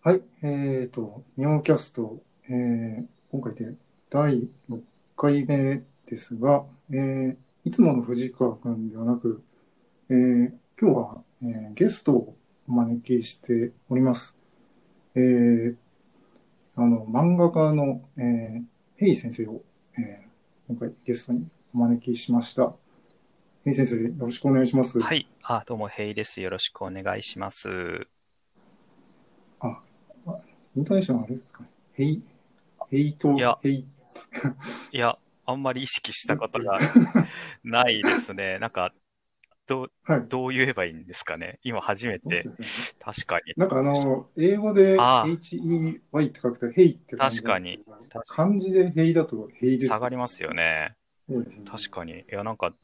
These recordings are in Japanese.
はい、えっ、と、日本キャスト、えー今回で第6回目ですが、えーいつもの藤川君ではなく、えー今日は、えーゲストをお招きしております。えーあの、漫画家の、えーヘイ先生を、えー今回ゲストにお招きしました。ヘイ先生、よろしくお願いします。はい。あ、どうも、ヘイです。よろしくお願いします。イントネーションはあれですか？ね。ヘイ、ヘイといや、ヘイ、いや、あんまり意識したことが ないですね。なんか、どう、はい。どう言えばいいんですかね？今初めて、ね確かに。なんかあの、英語で HEY って書くとヘイって確かに漢字でヘイだとヘイです。下がりますよね。ね。確かに。いや、なんか、ぶ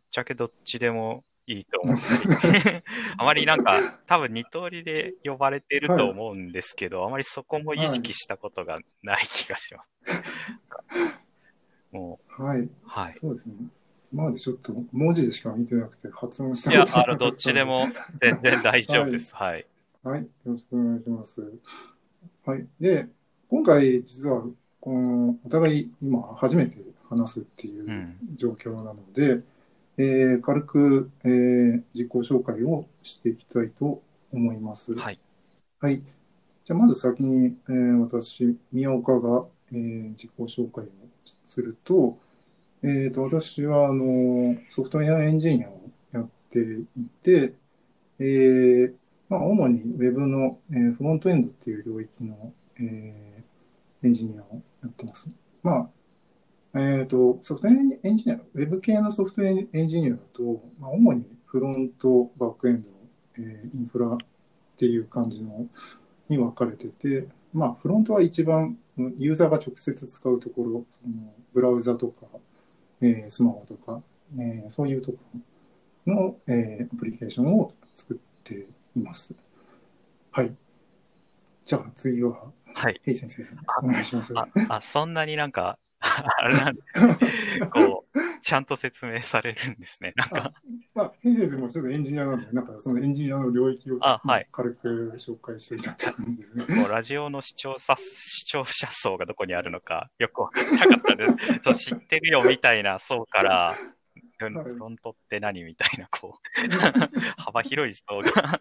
っちゃけどっちでもいいと思っていて、あまりなんか、多分二通りで呼ばれてると思うんですけど、あまりそこも意識したことがない気がします。もはい。う、はい。そうですね。今までちょっと文字でしか見てなくて発音したいや、ことなかあの、どっちでも全然大丈夫です。はい。はい。よろしくお願いします。はい。で、今回実は、この、お互い今初めて話すっていううん状況なので、えー軽く、えー自己紹介をしていきたいと思います。はい。はい。じゃあ、まず先に、えー私、宮岡が、えー自己紹介をすると、えーと、私は、あの、ソフトウェアエンジニアをやっていて、えーまあ、主に Web の、えーフロントエンドっていう領域の、えーエンジニアをやってます。まあ、えっと、ソフトウェアエンジニア、Web 系のソフトウェアエンジニアだと、まあ、主にフロント、バックエンド、えーインフラっていう感じのに分かれてて、まあ、フロントは一番ユーザーが直接使うところ、そのブラウザとか、えースマホとか、えーそういうところの、えーアプリケーションを作っています。はい。じゃあ次は、はい。ヘイ先生、あお願いします。あ、あ、そんなになんか、あれなんですね こう、ちゃんと説明されるんですね。なんか、まあ、ヘイ先生もちょっとエンジニアなんで、なんかそのエンジニアの領域をあはい軽く紹介していただいた感じですね。こうラジオの視聴者、視聴者層がどこにあるのか、よくわからなかったです。そう、知ってるよみたいな層から、フロントって何みたいな、こう、幅広い層が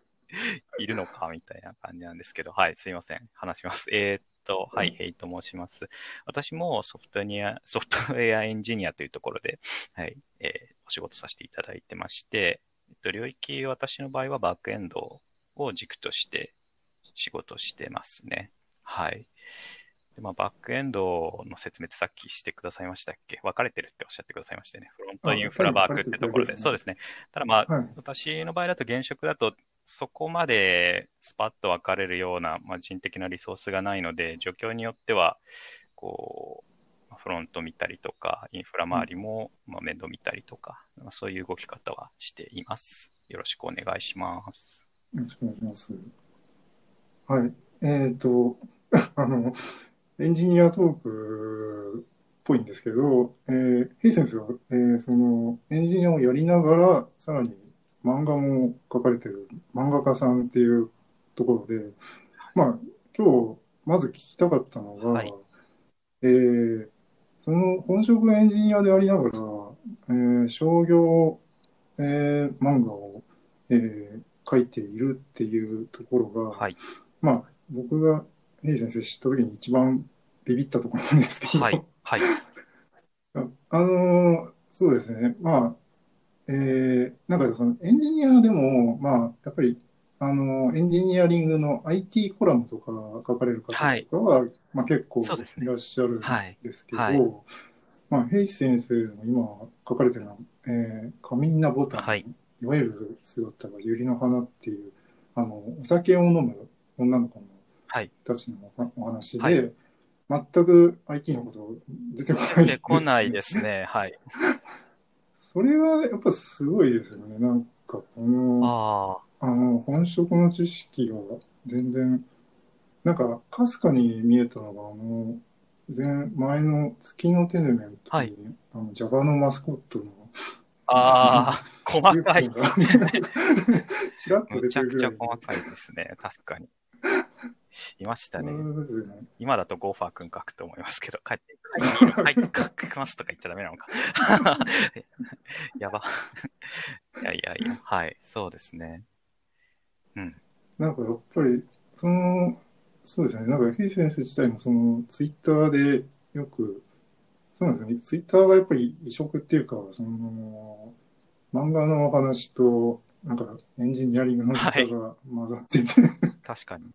いるのかみたいな感じなんですけど、はい、すいません。話します。えーっと、はい、ヘイと申します。私もソフトニア、ソフトウェアエンジニアというところで、はい、えーお仕事させていただいてまして、えっと、領域、私の場合はバックエンドを軸として仕事してますね。はい。でまあ、バックエンドの説明ってさっきしてくださいましたっけ？分かれてるっておっしゃってくださいましたね。フロントインフラバークってところで。あそうですね。ただまあ、はい。私の場合だと現職だと、そこまでスパッと分かれるような、まあ、人的なリソースがないので、状況によっては、こう、フロント見たりとか、インフラ周りも、まあ、面倒見たりとか、まあ、そういう動き方はしています。よろしくお願いします。よろしくお願いします。はい。えっ、と、あの、エンジニアトークっぽいんですけど、えー、ヘイ先生は、えーその、エンジニアをやりながら、さらに漫画も描かれてる漫画家さんっていうところで、まあ、今日、まず聞きたかったのが、はいえーその本職エンジニアでありながら、えー商業、えー漫画を、えー書いているっていうところが、はい。まあ、僕がヘイ先生知った時に一番ビビったところなんですけど、はい。はい。ああのーそうですね、まあ、えーなんかそのエンジニアでも、まあ、やっぱり、あのーエンジニアリングの IT コラムとか書かれる方とかは、まあ結構いらっしゃるんはい。ですけど、はいまあ、ヘイ先生の今書かれてるのは、えー、カミンナボタン、はいいわゆる姿が百合の花っていう、あの、お酒を飲む女の子のはい。たちのおお話で、はい全く IT のこと出てこないで、来ないですね。はい。それはやっぱすごいですよね。なんかこの、ああの、本職の知識が全然、なんか、かすかに見えたのが、あの、前、前の月のテネメントに、はいあの、Java のマスコットの、あ、ああ、細かい ちらっとめちゃく出てるぐらいちゃ細かいですね。確かに。いましたね。今だとゴーファー君書くと思いますけど、帰って、はい、はい、書きますとか言っちゃダメなのか。やば。いやいやいや、はい、そうですね。うん。なんかやっぱり、その、そうですね、なんか、ヘイ先生自体もその、ツイッターでよく、そうなんですよね、ツイッターがやっぱり異色っていうか、その、漫画のお話と、なんか、エンジニアリングの方が混ざってて、確かに。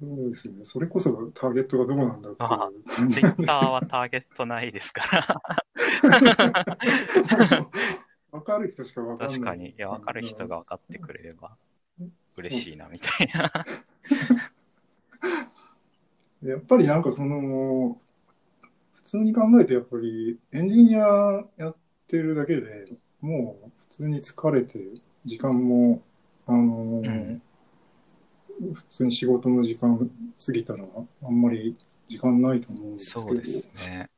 そうですね、それこそターゲットがどこなんだってあいうツイッターはターゲットないですから。わかる人しかわかんない。確かに。いや、わかる人が分かってくれれば嬉しいな。な、みたいな。やっぱりなんかその、普通に考えてやっぱりエンジニアやってるだけでもう普通に疲れて、時間も、あのーうん普通に仕事の時間過ぎたらあんまり時間ないと思うんですけど、そうですね。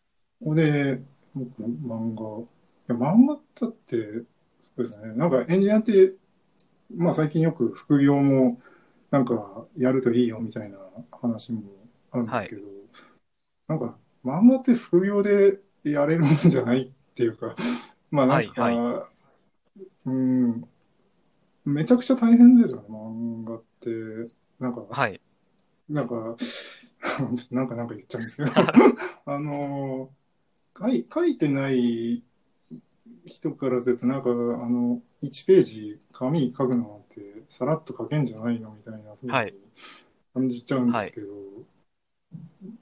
ここで僕漫画、いや漫画だって、そうですね、なんかエンジニアって、まあ最近よく副業もなんかやるといいよみたいな話もあるんですけど、なんか漫画って副業でやれるもんじゃないっていうか、まあなんか、はうん、めちゃくちゃ大変ですよね、漫画って。なんか、はい。なんか、なんかなんか言っちゃうんですけど、あの、書い書いてない人からすると、なんか、あの、1ページ紙書くのなんて、さらっと書けんじゃないのみたいなふうはいに感じちゃうんですけど、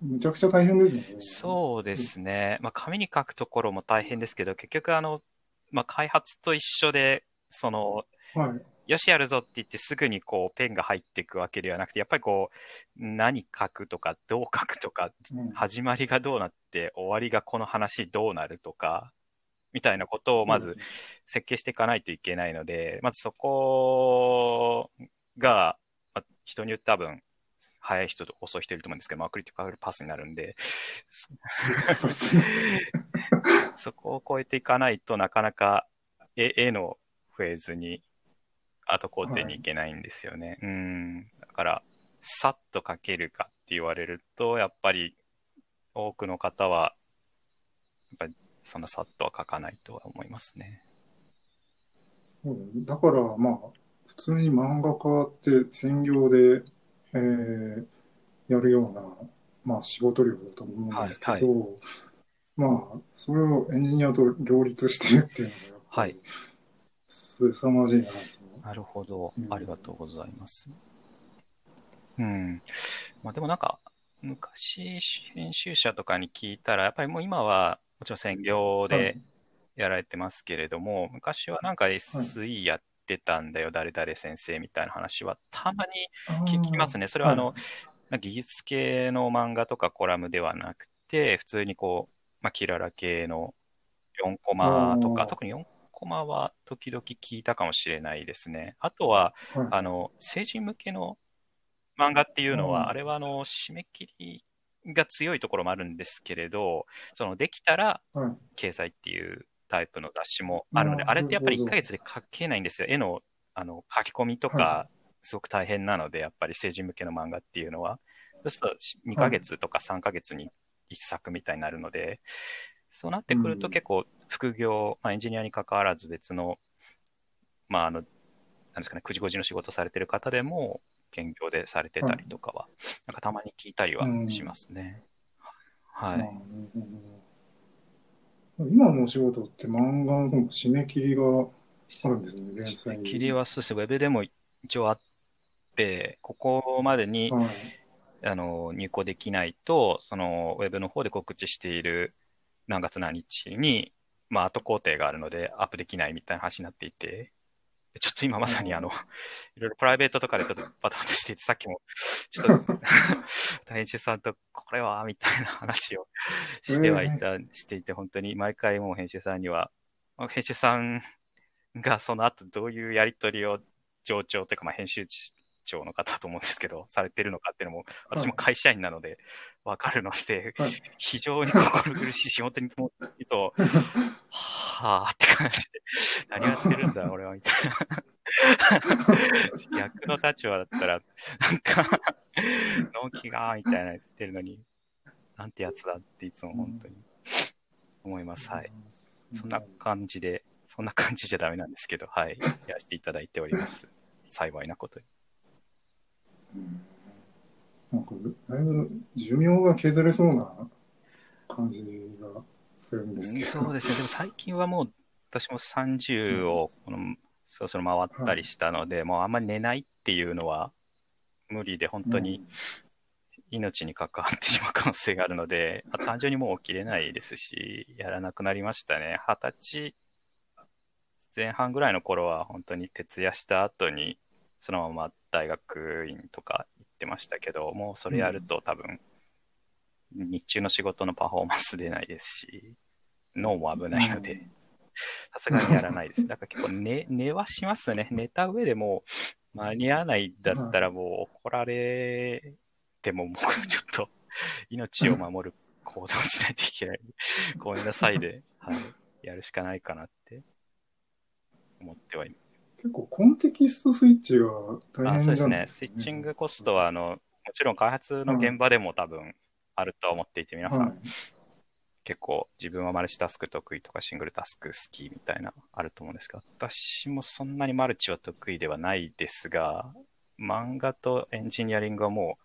むちゃくちゃ大変ですね。そうですね。まあ、紙に書くところも大変ですけど、結局、あの、まあ、開発と一緒で、その、はい。よしやるぞって言ってすぐにこうペンが入っていくわけではなくて、やっぱりこう、何書くとか、どう書くとか、うん。始まりがどうなって、終わりがこの話どうなるとか、みたいなことをまず設計していかないといけないので、まずそこが、まあ人によって多分、早い人と遅い人いると思うんですけど、まあ、クリティカルパスになるんで、そ こを超えていかないとなかなか絵絵のフェーズに後工程に行けないんですよね。うん。だから、さっと書けるかって言われると、やっぱり多くの方は、やっぱりそんなさっとは書かないとは思いますね。だから、まあ、普通に漫画家って専業で、えーやるような、まあ、仕事量だと思うんですけど、はいまあ、それをエンジニアと両立してるっていうのが、はい。すさまじいなと。なるほどう。んありがとうございます。うん。まあでもなんか、昔、編集者とかに聞いたら、やっぱりもう今は、もちろん専業はでいやられてますけれども、昔はなんか SE やってたんだよ、誰々先生みたいな話は、たまに聞きますね。それはあの、まあ技術系の漫画とかコラムではなくて、普通にこう、まあ、キララ系の4コマとか、特に4コマは時々聞いたかもしれないですね。あとは、はいあの、成人向けの漫画っていうのうんは、あれはあの、締め切りが強いところもあるんですけれど、その、できたらはい掲載っていうタイプの雑誌もあるので、あれってやっぱり1ヶ月で書けないんですよ。絵の、あの、書き込みとかは、すごく大変なので、やっぱり成人向けの漫画っていうのは。そうすると2ヶ月とか3ヶ月に1作みたいになるので、そうなってくるとうん結構副業、まあ、エンジニアに関わらず別の、まあ、あの、なんですかね、9時5時の仕事されてる方でも、兼業でされてたりとかは、なんかたまに聞いたりはしますね。はい。まあなるほど今のお仕事って漫画の締め切りがあるんですね、連載に。切りはそうですね、ウェブでも一応あって、ここまでに、はい。あの入稿できないと、そのウェブの方で告知している何月何日に、まあ、後工程があるのでアップできないみたいな話になっていて、ちょっと今まさにあの、いろいろプライベートとかでちょっとバタバタしていて、さっきも、ちょっと、編集さんとこれは、みたいな話をしてはいた、していて、本当に毎回もう編集さんには、まあ編集さんがその後どういうやり取りを上長というか、まあ、編集長の方だと思うんですけど、されてるのかっていうのも、私も会社員なのでわかるので、はい非常に 心苦しい仕事にもいそう、はぁって感じで、何やってるんだ俺はみたいな。逆の立場だったら、なんか、納期が、みたいな言ってるのに、なんてやつだっていつも本当に思います。はい。そんな感じで、そんな感じじゃダメなんですけど、はい。やらせていただいております。幸いなことに。うんなんか、だいぶ寿命が削れそうな感じがするんですけど。そうですね。でも最近はもう、私も30を、この、そろそろ回ったりしたので、もうあんまり寝ないっていうのは無理で、本当に命に関わってしまう可能性があるので、まあ単純にもう起きれないですし、やらなくなりましたね。二十歳前半ぐらいの頃は、本当に徹夜した後に、そのまま大学院とか行ってましたけど、もうそれやると多分、日中の仕事のパフォーマンス出ないですし、脳も危ないので、さすがにやらないです。だから結構寝、寝はしますね。寝た上でもう間に合わないだったらもう怒られてももうちょっと命を守る行動しないといけない。ごめんなさいで、はい、やるしかないかなって思ってはいます。結構コンテキストスイッチが大あ変そうですね。スイッチングコストは、あの、もちろん開発の現場でも多分あるとは思っていて、皆さん、はい結構自分はマルチタスク得意とかシングルタスク好きみたいなあると思うんですが、私もそんなにマルチは得意ではないですが、漫画とエンジニアリングはも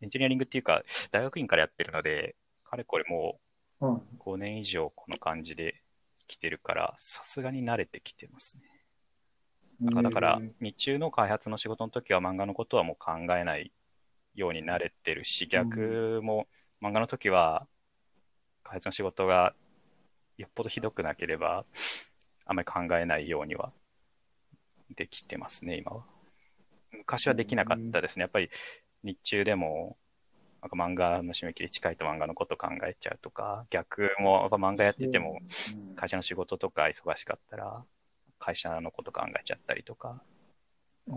う、エンジニアリングっていうか、大学院からやってるので、かれこれもはう5年以上この感じで生きてるから、さすがに慣れてきてますね。い。だから、だからえー日中の開発の仕事の時は漫画のことはもう考えないようになれてるし、逆も漫画の時は開発の仕事がよっぽどひどくなければ、あんまり考えないようにはできてますね、今は。昔はできなかったですね。やっぱり日中でも、なんか漫画の締め切り近いと漫画のこと考えちゃうとか、逆もやっぱ漫画やってても、うん会社の仕事とか忙しかったら、会社のこと考えちゃったりとか、ああ。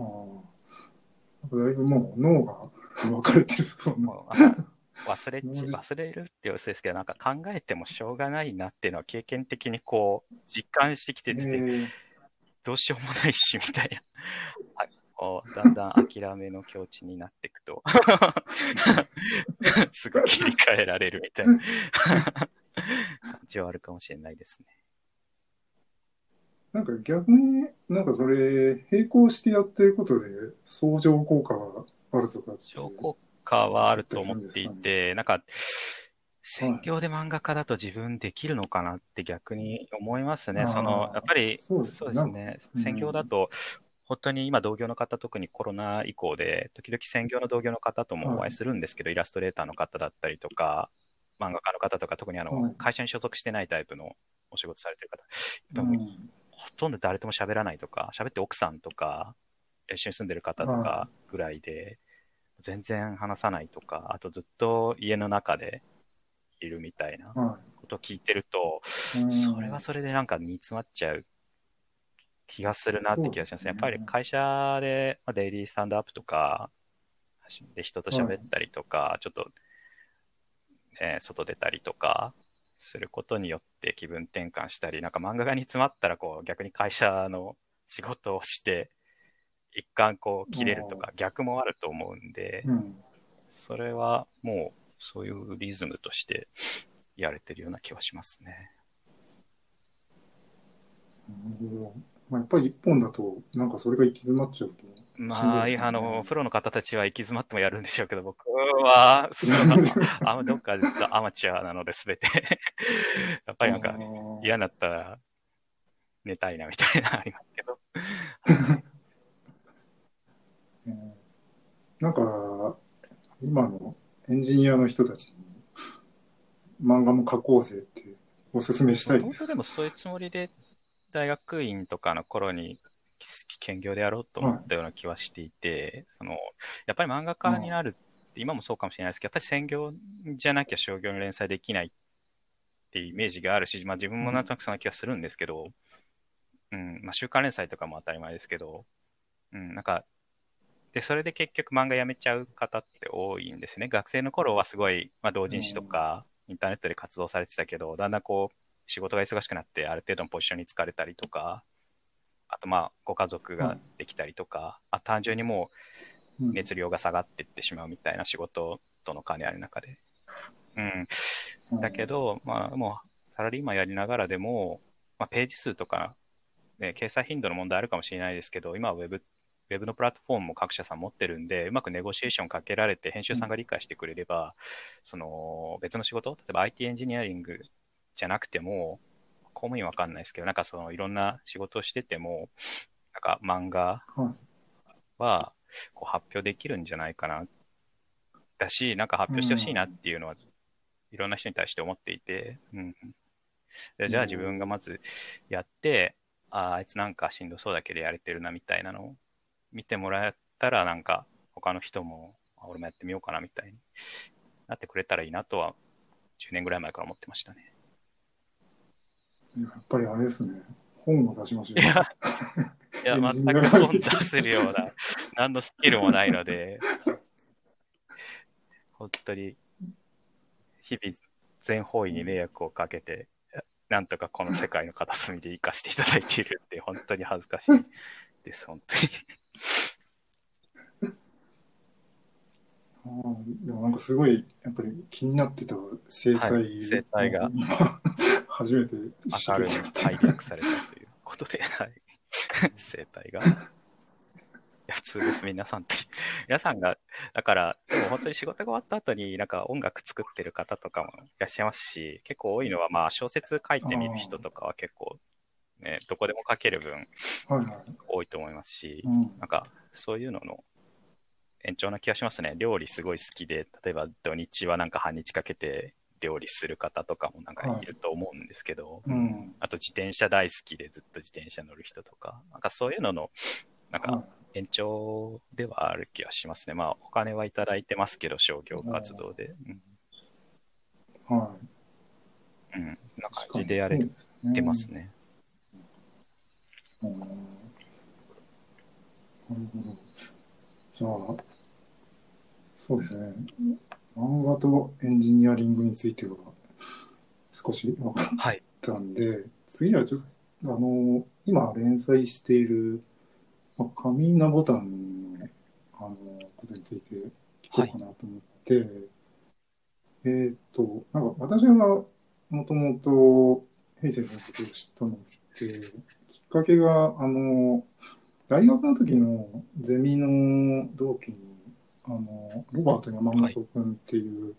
だいぶもう脳が分かれてるそ忘れ忘れるって様子ですけど、なんか考えてもしょうがないなっていうのは経験的にこう、実感してきてて、えーどうしようもないし、みたいな。はいだんだん諦めの境地になっていくと、すぐ切り替えられるみたいな 感じはあるかもしれないですね。なんか逆になんかそれ並行してやってることで相乗効果があるとかっていう。超効果はあると思っていて、なんか、専業で漫画家だと自分できるのかなって逆に思いますね。その、やっぱり、そうですね。ね。うん。専業だと、本当に今同業の方、特にコロナ以降で、時々専業の同業の方ともお会いするんですけど、イラストレーターの方だったりとか、漫画家の方とか、特にあの、はい。会社に所属してないタイプのお仕事されてる方、ほとんど誰とも喋らないとか、喋って奥さんとか、一緒に住んでる方とかぐらいで、全然話さないとか、あとずっと家の中でいるみたいなはことを聞いてると、いうん。それはそれでなんか煮詰まっちゃう気がするなって気がしますね。やっぱり会社で、まあ、デイリースタンドアップとか、で人と喋ったりとか、ちょっと、えー外出たりとかすることによって気分転換したり、なんか漫画が煮詰まったらこう逆に会社の仕事をして、一貫こう切れるとか逆もあると思うんで、うんそれはもうそういうリズムとしてやれてるような気はしますね。まあ、やっぱり一本だと、なんかそれが行き詰まっちゃうと。まあ、ねあの、プロの方たちは行き詰まってもやるんでしょうけど、僕は、あどっかずっとアマチュアなので、すべて。やっぱりなんか、か嫌になったら寝たいなみたいなのありますけど。う んなんか、今のエンジニアの人たちに漫画も描こうぜっておすすめしたいです本当。でもそういうつもりで大学院とかの頃に兼業でやろうと思ったような気はしていて、そのやっぱり漫画家になるって今もそうかもしれないですけど、やっぱり専業じゃなきゃ商業の連載できないっていうイメージがあるし、まあ、自分もなんとなくそんな気がするんですけど、うんまあ、週刊連載とかも当たり前ですけど、うん、なんかで、それで結局漫画やめちゃう方って多いんですね。学生の頃はすごい、まあ、同人誌とか、インターネットで活動されてたけど、だんだんこう、仕事が忙しくなって、ある程度のポジションに疲れたりとか、あとまあ、ご家族ができたりとか、あ単純にもう、熱量が下がっていってしまうみたいな仕事との兼ね合いの中で。うん。だけど、まあ、もう、サラリーマンやりながらでも、まあ、ページ数とか、ね、掲載頻度の問題あるかもしれないですけど、今はウェブ、ウェブのプラットフォームも各社さん持ってるんで、うまくネゴシエーションかけられて、編集さんが理解してくれれば、その、別の仕事、例えば IT エンジニアリングじゃなくても、公務員わかんないですけど、なんかそのいろんな仕事をしてても、なんか漫画はこう発表できるんじゃないかな。だし、なんか発表してほしいなっていうのは、いろんな人に対して思っていて、うん。でじゃあ自分がまずやって、ああいつなんかしんどそうだけどやれてるなみたいなのを見てもらえたら、なんか他の人も、俺もやってみようかなみたいになってくれたらいいなとは、10年ぐらい前から思ってましたね。やっぱりあれですね。本を出しましょう。いや、いや全く本出せるような、何のスキルもないので、本当に、日々、全方位に迷惑をかけて、なんとかこの世界の片隅で生かしていただいているって、本当に恥ずかしいです、本当に。あでもなんかすごい、やっぱり気になってた生態、はい、生態が。初めて明るい解略されたということで、はい。生態が。いや、普通です、皆さんって。皆さんが、だから、でも本当に仕事が終わった後になんか音楽作ってる方とかもいらっしゃいますし、結構多いのは、まあ小説書いてみる人とかは結構、ね、どこでも書ける分、多いと思いますし、はいはい、なんかそういうのの延長な気がしますね。料理すごい好きで、例えば土日はなんか半日かけて料理する方とかもなんかいると思うんですけど、はいうん、あと自転車大好きでずっと自転車乗る人とか、なんかそういうのの、なんか延長ではある気がしますね。まあお金はいただいてますけど、商業活動で。うん、はい。うん、な感じでやれてますね。うん、なるほど。じゃあ、そうですね。漫画とエンジニアリングについては少し分かったんで、はい、次はちょっと、あの、今連載している、まあ、紙ナボタンの、あの、ことについて聞こうかなと思って、はい、えっ、と、なんか私がもともと平成さんのことを知ったのって、きっかけが、あの、大学の時のゼミの同期にあの、ロバート山本君っていう、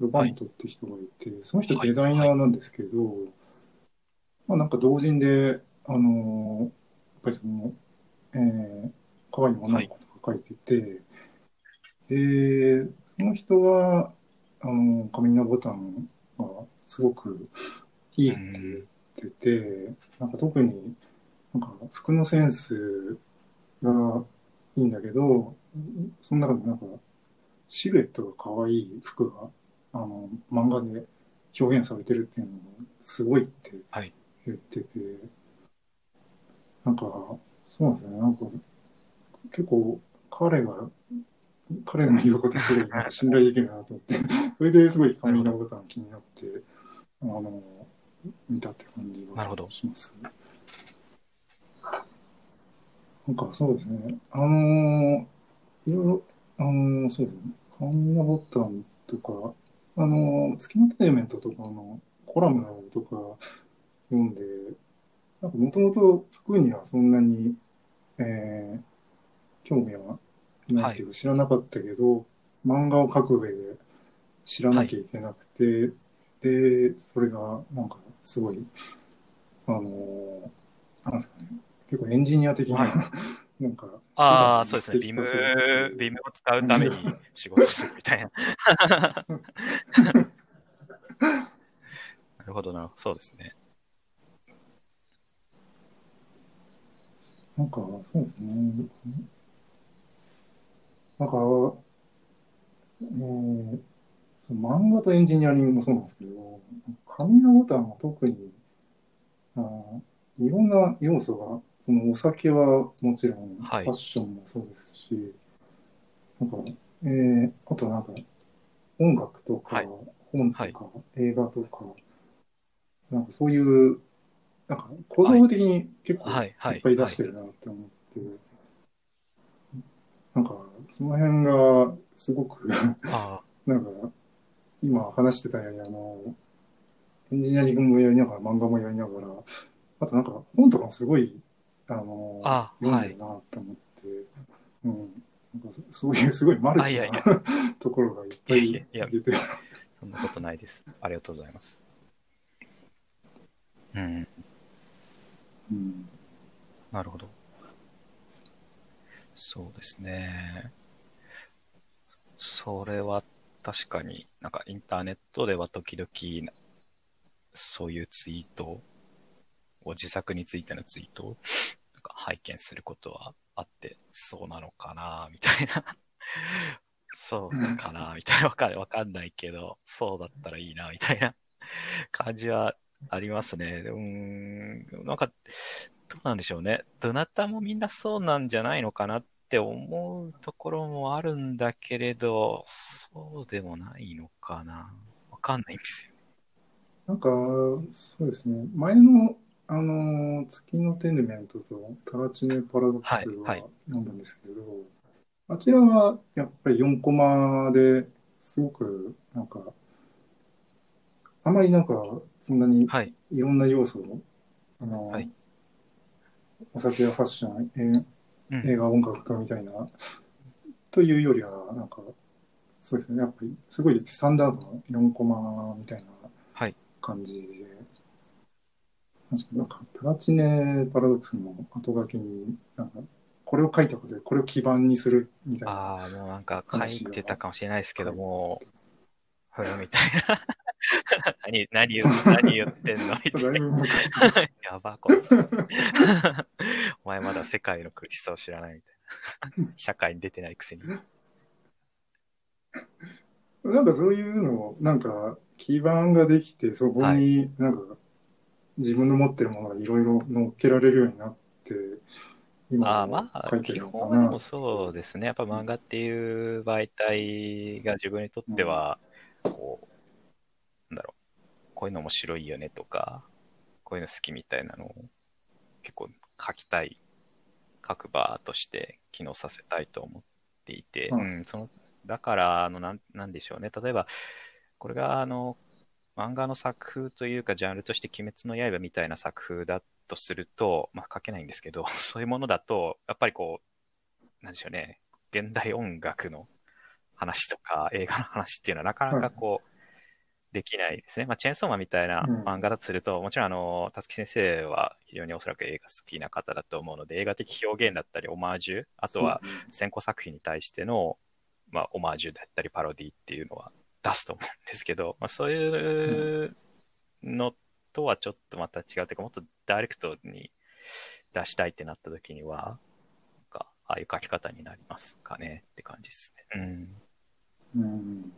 ロバートって人がいて、はい、その人デザイナーなんですけど、はい、まあなんか同人で、あの、やっぱりその、えー、可愛い女の子とか書いてて、で、その人は、あの、カミナボタンがすごくいいって言ってて、なんか特になんか服のセンスがいいんだけど、その中でなんか、シルエットが可愛い服が、あの、漫画で表現されてるっていうのも、すごいって言ってて、はい、なんか、そうなんですね。なんか、結構、彼が、彼の言うことすごい信頼できるなと思って、それですごいファミリーボタン気になって、あの、見たって感じがします。なんかそうですね。あのいろいろ、あの、そうですね。カンナボタンとか、あの、月のテーメントとかのコラムとか読んで、なんかもともと服にはそんなに、えー、興味はないけど、知らなかったけど、はい、漫画を描く上で知らなきゃいけなくて、はい、で、それがなんかすごい、あの、なんですかね、結構エンジニア的な、はい なんか。ああ、そうですね。ビム、ビムを使うために仕事するみたいな。なるほどな。そうですね。なんか、そうですね。なんか、えー、その漫画とエンジニアリングもそうなんですけど、紙のボタンは特に、あいろんな要素がそのお酒はもちろん、フはい。ァッションもそうですし、なんか、えー、あとなんか、音楽とか、はい。本とか、はい。映画とか、なんかそういう、なんか、行動的に結構はい。はい。い。っぱい出してるなって思って、なんか、その辺がすごく、あ なんか、今話してたように、あの、エンジニアリングもやりながら、漫画もやりながら、あとなんか、本とかもすごい、あの、あ読んでるなと思って、うん。なんかそういうすごいマルチあいやいな ところがいっぱいいやいやいや出てる。そんなことないです。ありがとうございます。うん、うん。なるほど。そうですね。それは確かになんかインターネットでは時々そういうツイートを自作についてのツイート拝見することはあって、そうなのかなみたいな。そうかなみたいな。わかんわかんないけど、そうだったらいいなみたいな感じはありますね。うーん、なんか、どうなんでしょうね。どなたもみんなそうなんじゃないのかなって思うところもあるんだけれど、そうでもないのかな。わかんないんですよ。なんか、そうですね。前の、あの、月のテネメントとタラチネパラドックスはいははい。読んだんですけど、あちらはやっぱり4コマですごく、なんか、あまりなんか、そんなにはい。いろんな要素を、あの、はい。お酒やファッション、えうん。映画、音楽家みたいな、というよりは、なんか、そうですね、やっぱり、すごいスタンダードの4コマみたいなはい。感じで、確かになんか、プラチネパラドックスの後書きに、なんか、これを書いたことで、これを基盤にするみたいな。ああ、もうなんか書いてたかもしれないですけども、ふんみたいな。何、何言う、何言ってんのみたいな。やば、こいつ。お前まだ世界の苦しさを知らないみたいな。社会に出てないくせに。なんかそういうのを、なんか基盤ができて、そこになんか自分の持ってるものがいろいろ乗っけられるようになって、今まあまあ基。本はでもそうですね。やっぱ漫画っていう媒体が自分にとっては、こう、なんだろう、こういうの面白いよねとか、こういうの好きみたいなのを結構書きたい、書く場として機能させたいと思っていて、ううんん、その、だから、あの、なん、なんでしょうね。例えば、これが、あの、漫画の作風というか、ジャンルとして鬼滅の刃みたいな作風だとすると、まあ書けないんですけど、そういうものだと、やっぱりこう、なんでしょうね、現代音楽の話とか映画の話っていうのはなかなかこう、できないですね。まあ、チェーンソーマンみたいなうん。漫画だとすると、もちろんあの、たつき先生は非常におそらく映画好きな方だと思うので、映画的表現だったり、オマージュ、あとは先行作品に対しての、まあ、オマージュだったり、パロディっていうのは出すと思うんですけど、まあ、そういうのとはちょっとまた違うというか、もっとダイレクトに出したいってなった時には、なんかああいう書き方になりますかねって感じですね。うん。うん。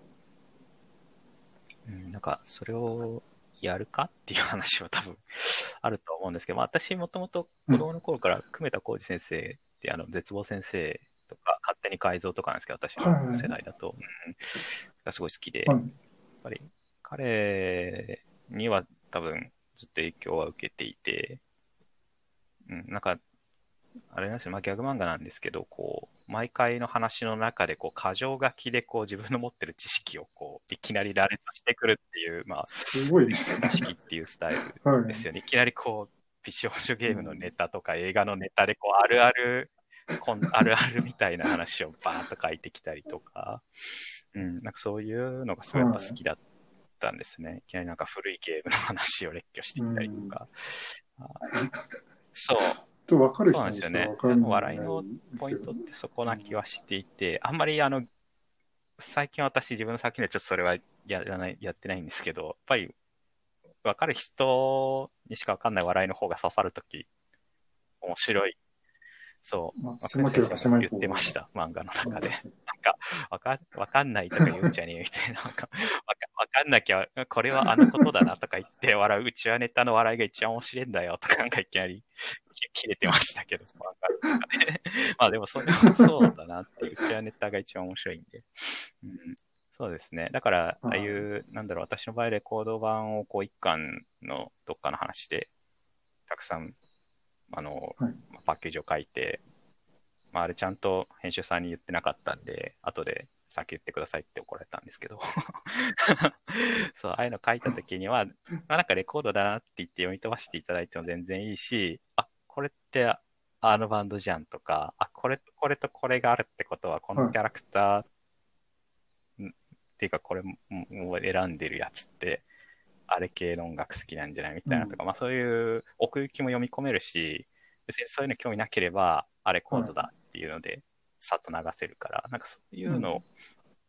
うん、なんか、それをやるかっていう話は多分あると思うんですけど、まあ、私もともと子供の頃から久米田浩二先生って、あの、絶望先生とか、勝手に改造とかなんですけど、私の世代だと、うんがすごい好きで、はいやっぱり彼には多分ずっと影響は受けていて、うん、なんか、あれなんですよ、まあ、ギャグ漫画なんですけど、こう、毎回の話の中で、こう、箇条書きで、こう、自分の持ってる知識を、こう、いきなり羅列してくるっていう、まあ、すごいですよね。知識っていうスタイルはい。ですよね。いきなりこう、美少女ゲームのネタとか映画のネタで、こう、あるある、こんあるあるみたいな話をバーッと書いてきたりとか、うん、なんかそういうのがすごいやっぱ好きだったんですね。いきなりなんか古いゲームの話を列挙してきたりとか。あそう、と分かる人そうなんですよね。笑いのポイントってそこな気はしていて、あんまりあの、最近私自分の作品ではちょっとそれはやらない、やってないんですけど、やっぱり分かる人にしか分かんない笑いの方が刺さるとき、面白い。そう。まあ、若狭ければ狭い言ってました、漫画の中で。か、わか、わかんないとか言うんじゃねえみたいな。なんか、わかんなきゃ、これはあのことだなとか言って 笑う。うちはネタの笑いが一番面白いんだよとか、なんかいきなり、切れてましたけど、その まあでもそれはそうだなってうちはネタが一番面白いんで。うん、そうですね。だから、ああいう、なんだろう、私の場合レコード版をこう一巻のどっかの話で、たくさん、あの、はい、パッケージを書いて、まああれちゃんと編集さんに言ってなかったんで、後で先言ってくださいって怒られたんですけど。そう、ああいうの書いた時には、まあなんかレコードだなって言って読み飛ばしていただいても全然いいし、あ、これってあのバンドじゃんとか、あ、これ、これとこれがあるってことは、このキャラクター、っていうかこれも選んでるやつって、あれ系の音楽好きなんじゃないみたいなとか、うん、まあそういう奥行きも読み込めるし、別にそういうの興味なければ、あれコードだっていうので、さっと流せるから、なんかそういうの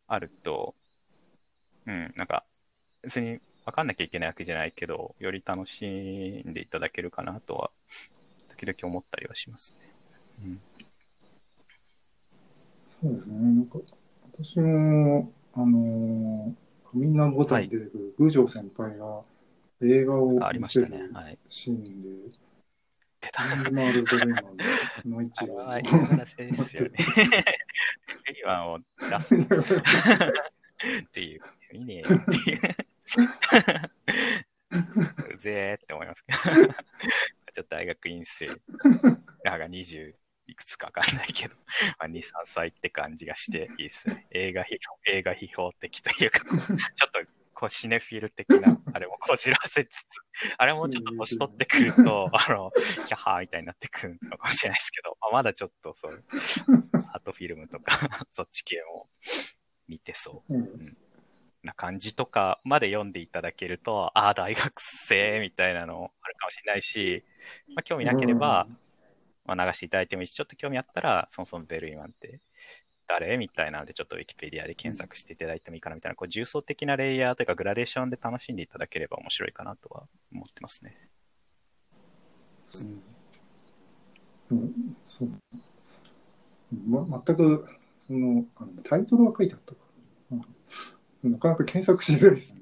あると、うん、なんか、別に分かんなきゃいけないわけじゃないけど、より楽しんでいただけるかなとは、時々思ったりはしますね。うん、そうですね。なんか、私も、あのー、みんなボタンに出てくる、郡上先輩が映画を見せるシーンで、出た。マール・ドレイマンの一話。あ、いい話ですよね。レイマンを出すっていう、いいねっていう。う ぜーって思いますけど。ちょっと大学院生らが20いくつかわかんないけど、まあ、2、3歳って感じがしていいですね。映画批評、映画批評的というか、ちょっとこうシネフィル的な、あれもこじらせつつ、あれもちょっと年取ってくると、あの、キャハーみたいになってくるのかもしれないですけど、まあ、まだちょっとそう、アートフィルムとか、そっち系も見てそう。うん。な感じとかまで読んでいただけると、ああ、大学生みたいなのあるかもしれないし、まあ、興味なければ、まあ、流していただいてもいいし、ちょっと興味あったら、そもそもベルイマンって誰？みたいなので、ちょっとウィキペディアで検索していただいてもいいかなみたいな、こう重層的なレイヤーというかグラデーションで楽しんでいただければ面白いかなとは思ってますね。うん、そうま、全くそのあのタイトルは書いてあったか、うん、なかなか検索しづらいですね。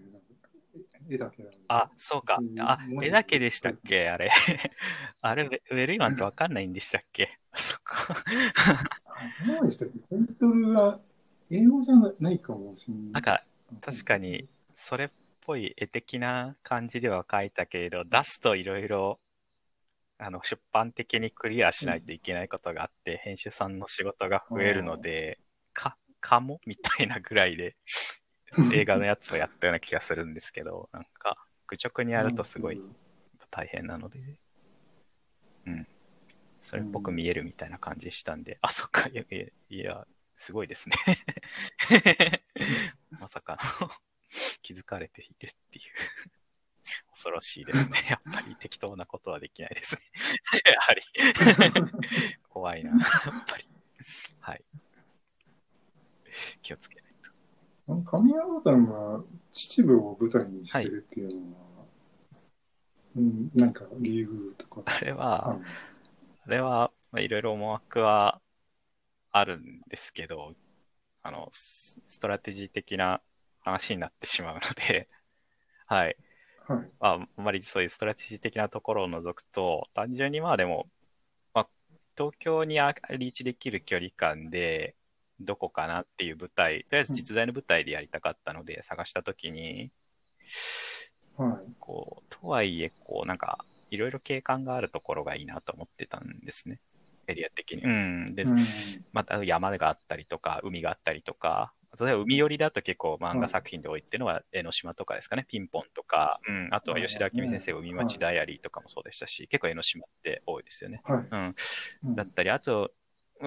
絵だけだ、あ、そうか。あ、絵だけでしたっけ？あれ。あれ、ウェルイマンってわかんないんでしたっけ？そっか。どうでしたっけタイトルは英語じゃないかもしれない。なんか、確かに、それっぽい絵的な感じでは書いたけれど、出すといろいろ、あの、出版的にクリアしないといけないことがあって、うん、編集さんの仕事が増えるので、か、かもみたいなぐらいで、映画のやつをやったような気がするんですけど、なんか、愚直にやるとすごい大変なので、うん。それっぽく見えるみたいな感じしたんで、あ、そっか、いや、いやすごいですね。まさかの気づかれているっていう。恐ろしいですね。やっぱり適当なことはできないですね。やはり怖いな、やっぱり。はい。気をつけないと。上伊那ぼたんが秩父を舞台にしてるっていうのは、はい、うん、なんか理由とか。あれは、あれは、まあ、いろいろ思惑はあるんですけど、あの、ストラテジー的な話になってしまうので、はい。はい、ああんまりそういうストラテジー的なところを除くと、単純にまあでも、まあ、東京にリーチできる距離感で、どこかなっていう舞台、とりあえず実在の舞台でやりたかったので、探したときに、はい、こう、とはいえ、こう、なんか、いろいろ景観があるところがいいなと思ってたんですね。エリア的に。うん。で、うん、また山があったりとか、海があったりとか、例えば海寄りだと結構漫画作品で多いっていうのは江ノ島とかですかね、ピンポンとか、うん、あとは吉田明美先生、海町ダイアリーとかもそうでしたし、結構江ノ島って多いですよね。うん。だったり、あと、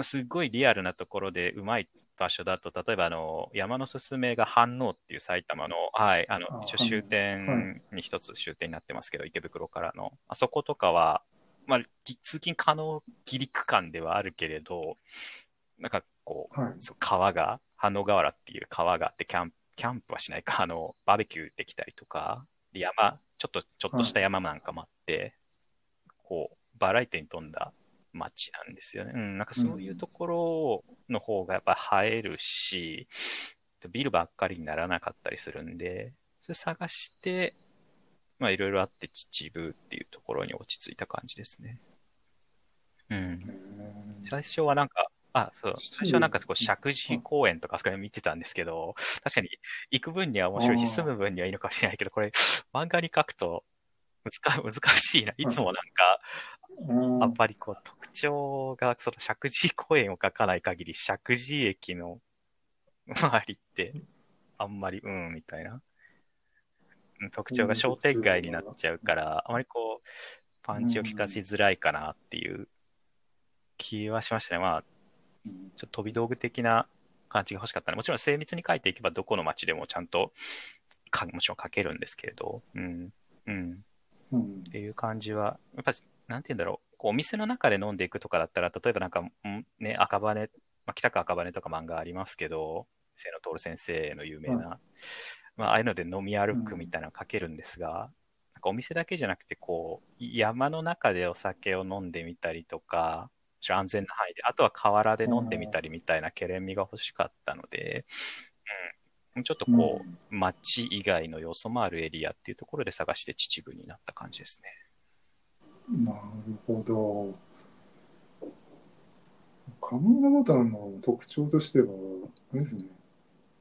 すごいリアルなところでうまい場所だと、例えばあの山のすすめが飯能っていう埼玉の、はい、あの一応終点に一つ終点になってますけど、池袋からの、あそことかは、まあ、通勤可能ギリ区間ではあるけれど、なんかこう、はい、川が、飯能河原っていう川があって、キャンプ、キャンプはしないか、あの、バーベキューできたりとか、山、ちょっと、ちょっとした山なんかもあって、はい、こう、バラエティに富んだ街なんですよね。うん、なんかそういうところの方がやっぱ映えるし、うん、ビルばっかりにならなかったりするんで、それ探して、まあいろいろあって秩父っていうところに落ち着いた感じですね。うん。最初はなんか、あ、そう、七最初はなんかこう、石神井公園とかそこら辺見てたんですけど、確かに行く分には面白いし、住む分にはいいのかもしれないけど、これ、漫画に書くと難難しいな。いつもなんか、うんあんまりこう、特徴が、その石神井公園を書かない限り、石神井駅の 周りって、あんまり、うん、みたいな。うん特徴が商店街になっちゃうから、あまりこう、パンチを効かしづらいかなっていう気はしましたね。まあ、うんちょっと飛び道具的な感じが欲しかったね。もちろん精密に書いていけばどこの街でもちゃんとか、もちろん書けるんですけれど、うん。うん。うんっていう感じは、やっぱり、なんて言うんだろう。こうお店の中で飲んでいくとかだったら、例えばなんか、んね、赤羽、まあ、北区赤羽とか漫画ありますけど、清野徹先生の有名な、まあ、ああいうので飲み歩くみたいなの書けるんですが、なんかお店だけじゃなくて、こう、山の中でお酒を飲んでみたりとか、安全な範囲で、あとは河原で飲んでみたりみたいなけれんみが欲しかったので、うん、ちょっとこう、街以外の要素もあるエリアっていうところで探して秩父になった感じですね。なるほど。カムイボタンの特徴としては、あれですね、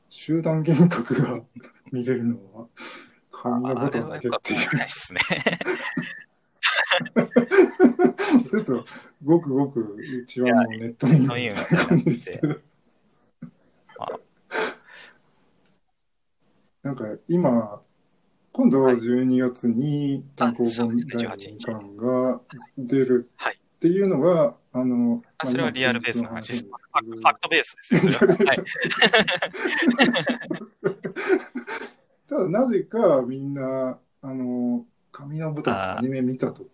集団幻覚が 見れるのは、カムイボタンだけっていうないですね。ちょっと、ごくごくうちはもうネットに感じですけど。まあなんか今、今度はい。12月に単行本第18 2巻が出るはい。っていうのが、あの、あそれはリアルベースの話です。ファクトベースですね、は。はい。ただなぜかみんな、あの、紙のボタンのアニメ見たとか、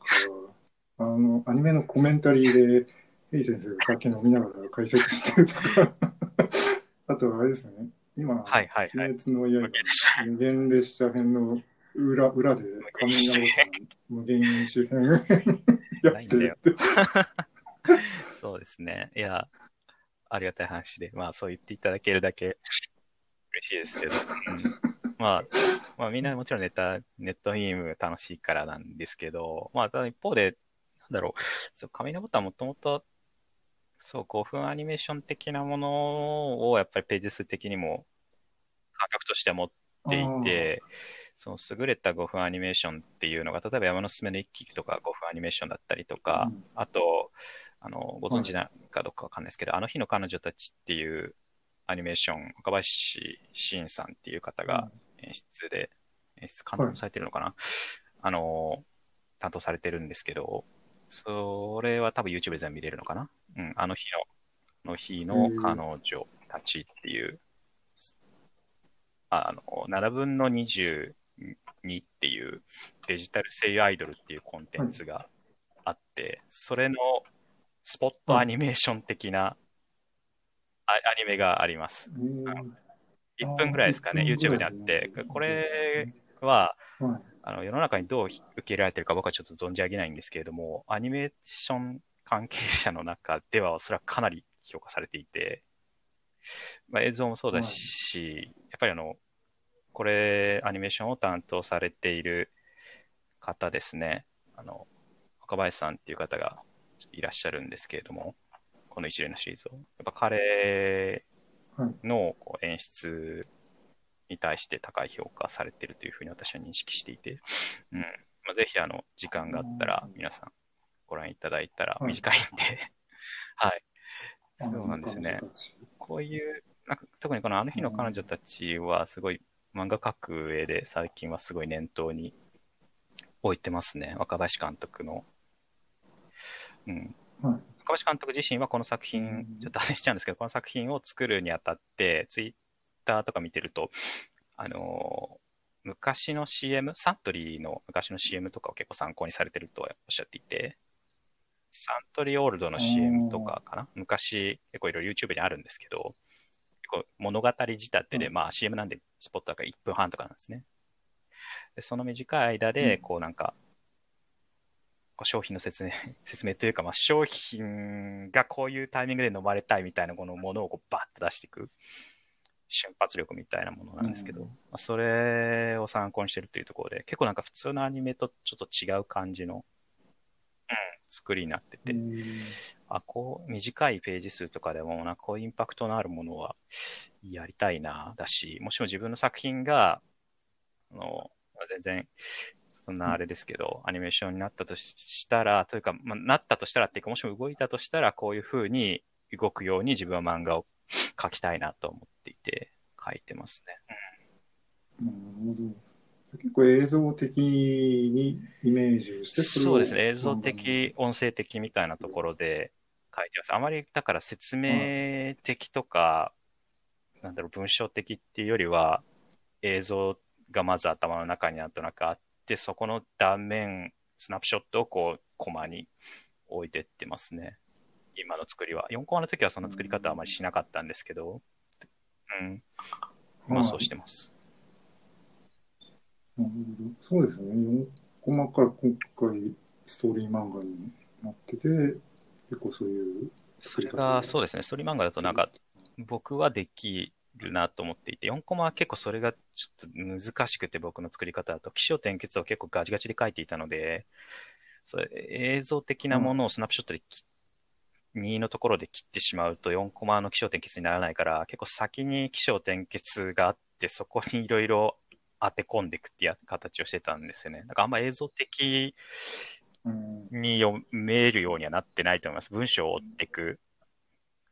あの、アニメのコメンタリーで、ヘイ先生が酒飲みながら解説してるとか、あとあれですね、今、はいはいはい。鬼滅の刃。無限列車編の裏裏で紙のボタン無限やってるって。そうですね。いや、ありがたい話で、まあそう言っていただけるだけ嬉しいですけど、うんまあ、まあみんなもちろんネタ、ネットミーム楽しいからなんですけど、まあただ一方で、なんだろう、そう、紙のボタンもともと、そう、5分アニメーション的なものをやっぱりページ数的にも感覚としては持っていて、その優れた5分アニメーションっていうのが、例えば山のすすめの一騎とか5分アニメーションだったりとか、うん。あと、あの、ご存知なかどうかわかんないですけど、あの日の彼女たちっていうアニメーション、若林慎さんっていう方が演出で、演出監督されてるのかな、あの、担当されてるんですけど、それは多分 YouTube で全部見れるのかなうん、あの日の、あの日の彼女たちっていう、あの、7分の22っていうデジタル声優アイドルっていうコンテンツがあって、それのスポットアニメーション的なあアニメがあります。うん1分ぐらいですかね、YouTube であって、これは、はい。あの世の中にどう受け入れられてるか僕はちょっと存じ上げないんですけれども、アニメーション関係者の中ではおそらくかなり評価されていて、まあ、映像もそうだし、やっぱりあの、これ、アニメーションを担当されている方ですね、あの、若林さんっていう方がいらっしゃるんですけれども、この一連のシリーズを。やっぱ彼のこう演出に対して高い評価されているというふうに私は認識していて、うん。まあ、ぜひあの時間があったら皆さんご覧いただいたらはい。短いんで、はい、そうなんですね。こういう、なんか特にこのあの日の彼女たちはすごい漫画描く上で最近はすごい念頭に置いてますね、若林監督の。うん、はい。若林監督自身はこの作品うん、ちょっと脱線しちゃうんですけど、この作品を作るにあたって、ツイッターとか見てると、あのー昔の CM、サントリーの昔の CM とかを結構参考にされてるとおっしゃっていて、サントリーオールドの CM とかかな？昔、結構いろいろ YouTube にあるんですけど、結構物語仕立てで、うん。まあ CM なんでスポットだから1分半とかなんですね。でその短い間で、うん。こうなんか、こう商品の説明、説明というか、まあ商品がこういうタイミングで飲まれたいみたいなこのものをこうバッと出していく。瞬発力みたいなものなんですけど、うん。まあ、それを参考にしてるというところで、結構なんか普通のアニメとちょっと違う感じの、うん、作りになってて、うんあ、こう、短いページ数とかでも、なんかこうインパクトのあるものはやりたいな、だし、もしも自分の作品が、あの、まあ全然、そんなあれですけど、アニメーションになったとしたら、というか、まあ、なったとしたらっていうか、もしも動いたとしたら、こういう風に動くように自分は漫画を描きたいなと思っていて、描いてますね。なるほど。結構映像的にイメージをして、そうですね。映像的、音声的みたいなところで書いてます。あまり、だから説明的とか、なんだろう、文章的っていうよりは、映像がまず頭の中になんとなくあって、そこの断面、スナップショットをこう、コマに置いてってますね。今の作りは。4コマの時はそんな作り方はあまりしなかったんですけど、うん。今そうしてます。なるほど。そうですね。4コマから今回ストーリー漫画になってて、結構そういうそれが、そうですね、ストーリー漫画だとなんか、僕はできるなと思っていて、4コマは結構それがちょっと難しくて、僕の作り方だと、起承転結を結構ガチガチで書いていたので、それ映像的なものをスナップショットで切2のところで切ってしまうと4コマの起承転結にならないから、結構先に起承転結があって、そこにいろいろ当て込んでいくっていう形をしてたんですよね。なんかあんま映像的うん、に読めるようにはなってないと思います。文章を追っていく、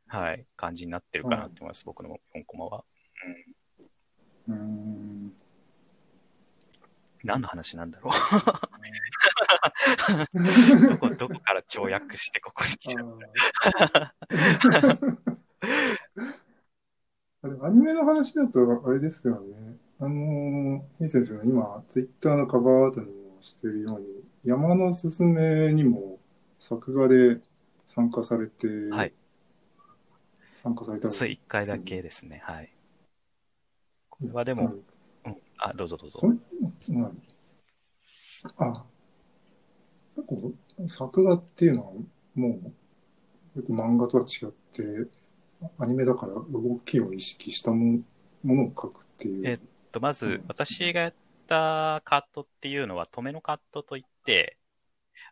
はい、感じになってるかなと思います、僕の4コマは。うん。うん。何の話なんだろう どこ、どこから跳躍してここに来ちゃうあーでもアニメの話だと、あれですよね。あのー、いい先生が今、ツイッターのカバーアートにもしてるように、山のすすめにも作画で参加されて、はい。参加されたそう、1回だけですね。はい。これはでも、うん、あ、どうぞどうぞあ、結構作画っていうのはもう漫画とは違って、アニメだから動きを意識したもものを描くっていう。えっと、まず、私がやったカットっていうのは、止めのカットといって、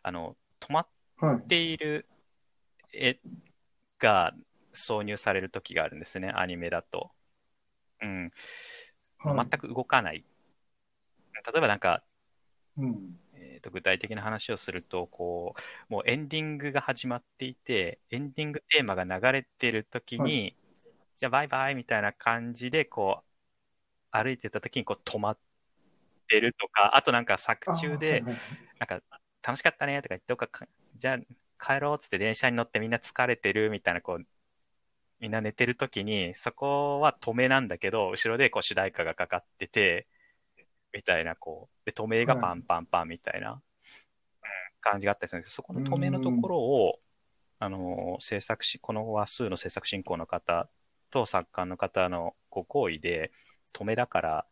あの、止まっはい。ている絵が挿入される時があるんですね、アニメだと。うん。はい全く動かない。例えばなんか、うん。えーと具体的な話をすると、こう、もうエンディングが始まっていて、エンディングテーマが流れてる時に、はじゃあバイバイみたいな感じで、こう、歩いてた時にこう止まってるとか、あとなんか作中で、なんか楽しかったねとか言って、どっかかじゃあ帰ろうっつって電車に乗ってみんな疲れてるみたいな、こう、みんな寝てる時に、そこは止めなんだけど、後ろでこう主題歌がかかってて、みたいな、こう、で、止めがパンパンパンみたいな、うん感じがあったりするんですけど、そこの止めのところを、あの、制作し、この話数の制作進行の方と作家の方のご好意で、止めだから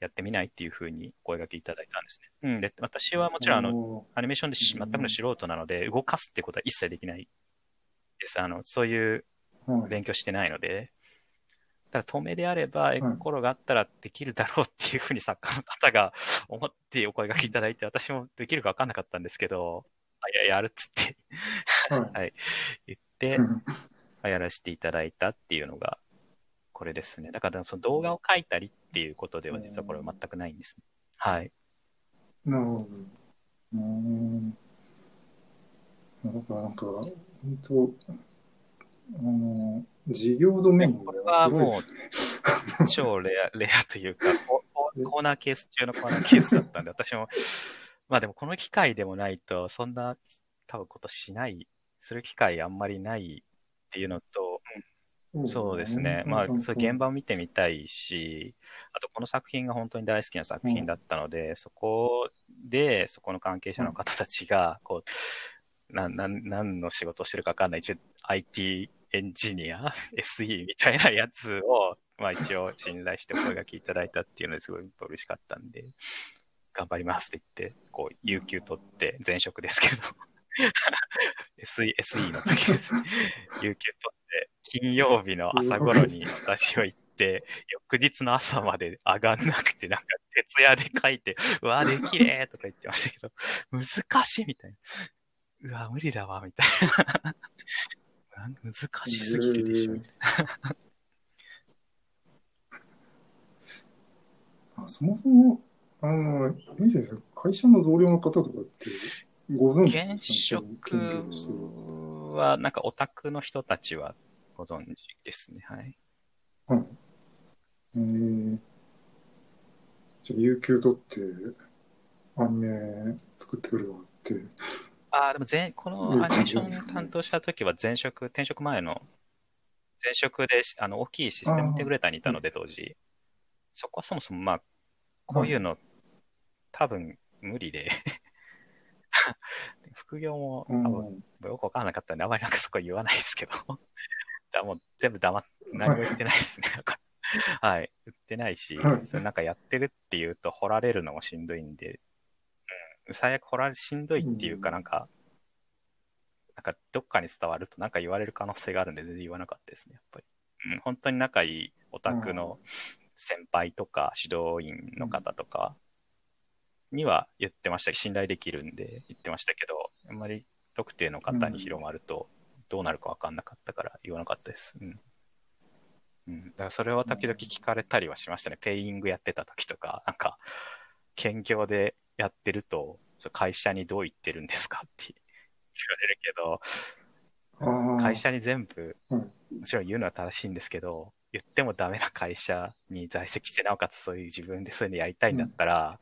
やってみないっていうふうに声掛けいただいたんですね。うん。で、私はもちろんあの、おアニメーションで全くの素人なので、動かすってことは一切できないです。あの、そういう勉強してないので、ただ止めであれば、絵心があったらできるだろうっていうふうに作家の方が 思ってお声掛けいただいて、私もできるか分かんなかったんですけど、あ、いや、やるっつって はい。言ってやらせていただいたっていうのが、これですね。だから、その動画を描いたりっていうことでは、実はこれは全くないんですね。はい。なるほど。うーん。なんか、なんか、本当、あの、事業ドメインこれはもう超レア、レアというか、コーナーケース中のコーナーケースだったんで、私も、まあでもこの機会でもないと、そんな多分ことしない、する機会あんまりないっていうのと、うんそうですね。まあ、そういう現場を見てみたいし、あとこの作品が本当に大好きな作品だったので、そこで、そこの関係者の方たちが、こう、な、な、何の仕事をしてるかわかんない、一応 IT エンジニア ?SE みたいなやつを、まあ一応信頼してお声がけいただいたっていうのですごい嬉しかったんで、頑張りますって言って、こう、有給取って、前職ですけど、SE、SE の時です。有給取って、金曜日の朝頃にスタジオ行って、翌日の朝まで上がんなくて、なんか徹夜で書いて、うわ、できれーとか言ってましたけど、難しいみたいな。うわ、無理だわ、みたいな。難しすぎるでしょ、みたいな。あそもそも、あの、エ先生、会社の同僚の方とかってご存知で現すか？職は、なんかオタクの人たちはご存知ですね。はい。はい。えー、じゃあ、有給取って、アニメ作ってくるわって。ああ、でも前、このアニメ感ーション担当した時は前職、転職前の、前職で、あの、大きいシステムインテグレーターにいたので、当時。そこはそもそも、まあ、こういうの、多分無理で、副業もうん多分よくわからなかったんで、あまりなんかそこは言わないですけど、だもう全部黙っ、何も言ってないですね。はい。言ってないしは、いそれなんかやってるっていうと、掘られるのもしんどいんで、うん、最悪掘られ、しんどいっていうか、うんなんか、なんかどっかに伝わるとなんか言われる可能性があるんで全然言わなかったですね、やっぱり。うん、本当に仲いいオタクの先輩とか指導員の方とかには言ってましたし、信頼できるんで言ってましたけど、あんまり特定の方に広まるとどうなるかわかんなかったから言わなかったです。うん。うん、だからそれは時々聞かれたりはしましたね。ペイングやってた時とか、なんか、兼業でやってると、それ会社にどう言ってるんですかって言われるけど、会社に全部、うんもちろん言うのは正しいんですけど、言ってもダメな会社に在籍して、なおかつそういう自分でそういうのやりたいんだったら、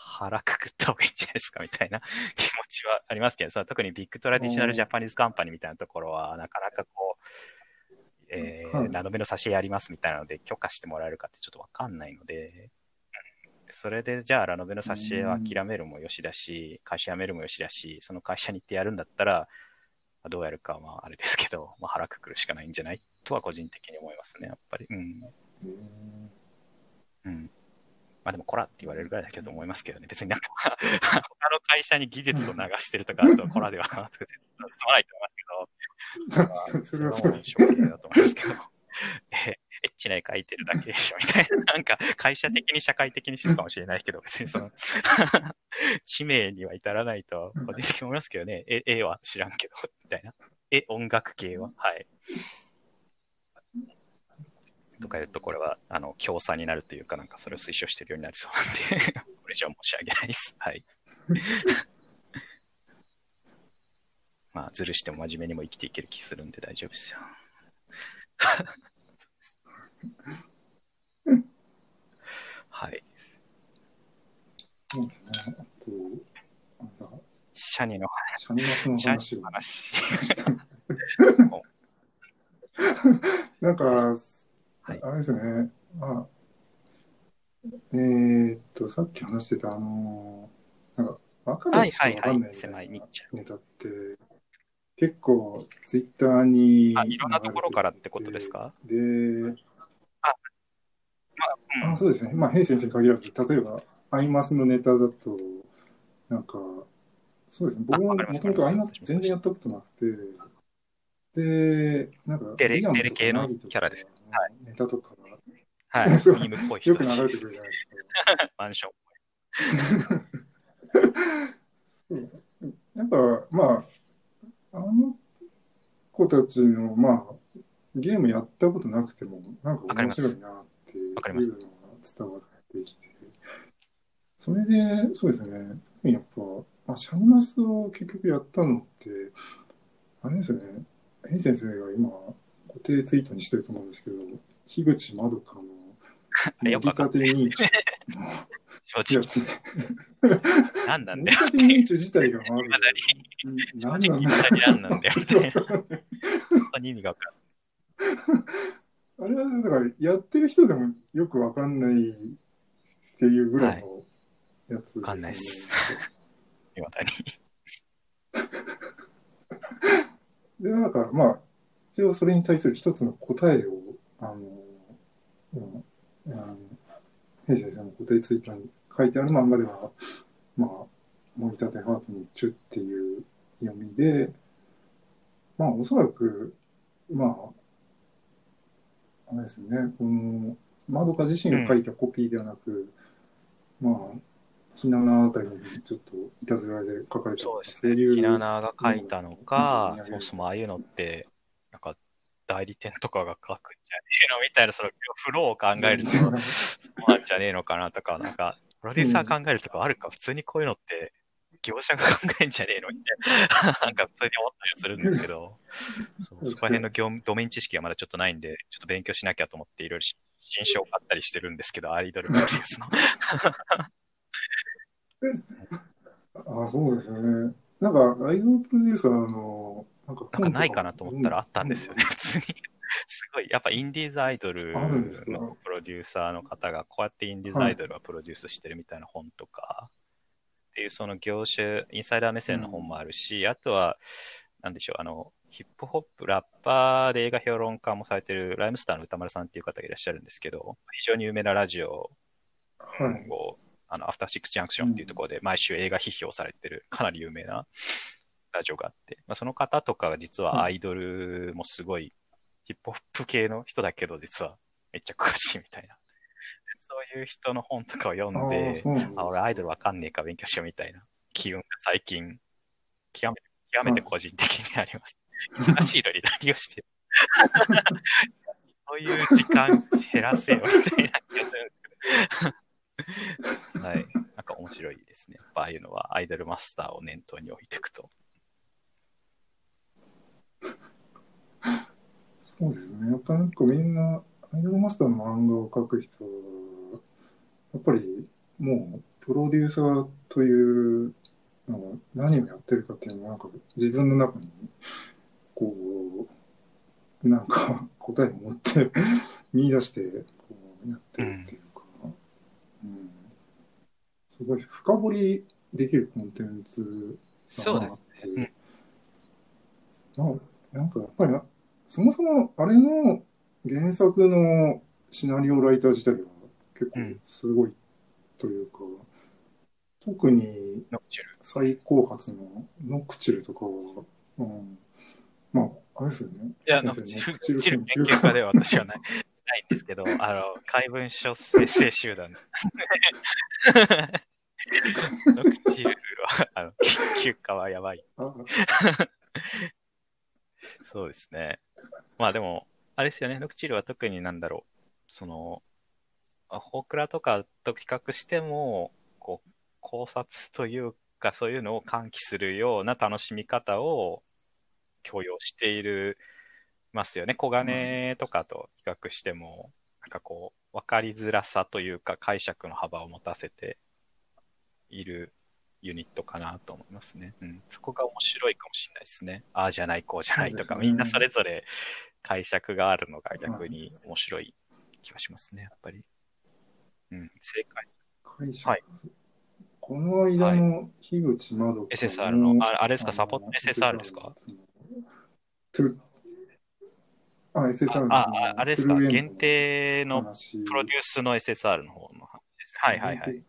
腹くくった方がいいんじゃないですかみたいな 気持ちはありますけど、その特にビッグトラディショナルジャパニーズカンパニーみたいなところは、なかなかこう、えーはいラノベの挿絵やりますみたいなので許可してもらえるかってちょっとわかんないので、うんそれでじゃあラノベの挿絵を諦めるもよしだし、会社辞めるもよしだし、その会社に行ってやるんだったら、まあどうやるかはまああれですけど、まあ、腹くくるしかないんじゃない？とは個人的に思いますね、やっぱり。うん。うんうん。まあでも、こらって言われるぐらいだけど思いますけどね。別になんか、他の会社に技術を流してるとかあると、こらではなくて、済まないと思いますけど、それはそうも。証明だと思いますけど、え、エッチな絵描いてるだけでしょ、みたいな。なんか、会社的に社会的に知るかもしれないけど、別にその、知名には至らないと、個人的に思いますけどね。絵絵は知らんけど、みたいな。絵、音楽系は、はい。とか言うと、これは、あの、強さになるというか、なんかそれを推奨してるようになりそうなんで、これ以上申し上げないです。はい。まあ、ずるしても真面目にも生きていける気するんで大丈夫ですよ。はい。そうですね。あと、なんだ、シャニのシャニマスの話、シャニの話。なんか、はいあれですね。あえーっと、さっき話してた、あの、なんか、わかるはいやつしかはいはいわかんない。みたネタって、結構、ツイッターに。あ、いろんなところからってことですか？で、あ、まあ、あそうですね。まあ、平先生に限らず、例えば、アイマスのネタだと、なんか、そうですね。僕ももともとアイマス全然やったことなくて、で、なんか、デレデレ系のキャラです。はい。ネタとか、は。い。ミームっぽいよく人たちです流れてくるじゃないですか。マンション。そう。なんか、まあ、あの子たちの、まあ、ゲームやったことなくても、なんか面白いなっていうのが伝わってきて、それで、そうですね、特にやっぱ、あ、シャンマスを結局やったのって、あれですね、変先生が今、固定ツイートにしてると思うんですけど、樋口まどかの、あれよくわかんないですね正直。何なんだよ。盛り立て認知自体がま何なんだよ。に意味がわかんあれは、だから、やってる人でもよくわかんないっていうぐらいのやつです、ねわかんないっすない。まだに。で、なんか、まあ、一応それに対する一つの答えを、あの、うん、あの平先生の答えツイートに書いてある漫画では、まあ、森立ハートにチュっていう読みで、まあ、おそらく、まあ、あれですね、この、まどか自身が書いたコピーではなく、まあ、ひななあたりにちょっといたずらで書かれたそうですね。ひななが書いたのか、うんそもそもああいうのって、なんか代理店とかが書くんじゃねえのみたいな、そのフローを考えると、そうなんじゃねえのかなとか、なんか、プロデューサー考えるとかあるか、普通にこういうのって、業者が考えんじゃねえのみたいな、なんか普通に思ったりはするんですけど、そうそこら辺の業務ドメイン知識がまだちょっとないんで、ちょっと勉強しなきゃと思っていろいろ新書を買ったりしてるんですけど、アイドルプロデュースの。あ、そうですね。なんか、アイドルプロデューサーの、なんかなんかないかなと思ったらあったんですよね、普通に。すごい、やっぱインディーズアイドルのプロデューサーの方が、こうやってインディーズアイドルはプロデュースしてるみたいな本とか、っていうその業種、インサイダー目線の本もあるし、あとは、なんでしょう、あの、ヒップホップ、ラッパーで映画評論家もされてるライムスターの歌丸さんっていう方がいらっしゃるんですけど、非常に有名なラジオはい。を、あの、アフターシックスジャンクションっていうところで毎週映画批評されてる、かなり有名なラジオがあって、まあ、その方とかが実はアイドルもすごい、ヒップホップ系の人だけど、実はめっちゃ詳しいみたいな。でそういう人の本とかを読んで、あ、俺アイドルわかんねえか勉強しようみたいな機運が最近、極めて、極めて個人的にあります。忙しいのに何をしてる？そういう時間減らせよみたいな気がするんですけど。はい。なんか面白いですね。やっぱああいうのはアイドルマスターを念頭に置いていくと。そうですね。やっぱなんかみんな、アイドルマスターの漫画を描く人は、やっぱりもうプロデューサーというのは何をやってるかっていうのはなんか自分の中にこう、なんか答えを持って見出してこうやってるっていうか、うんすごい深掘りできるコンテンツそうです。ね。なんなんかやっぱりな、そもそもあれの原作のシナリオライター自体は結構すごいというか、特にノクチュル。最高発のノクチュルとかは、うん、まあ、あれですよね。いや、ノ先生クチュルノクチュル研究家では私はないないんですけど、あの、怪文書生成集団。ノクチルは、あの、研究家はやばい。そうですね。まあでも、あれですよね、ノクチルは特になんだろう、その、ホークラとかと比較しても、こう、考察というか、そういうのを喚起するような楽しみ方を強要している、ますよね。小金とかと比較しても、なんかこう、わかりづらさというか解釈の幅を持たせているユニットかなと思いますね。うん。そこが面白いかもしれないですね。ああじゃない、こうじゃないとか、ねみんなそれぞれ解釈があるのが逆に面白い気がしますね、やっぱり。うん、正解。解釈はいこの間の樋口まどか SSR の、ああれですか、サポート？SSR ですか？トゥあ、SSR のああ、あれですか、限定の話プロデュースの SSR の方の話ですね。はいはいはい。。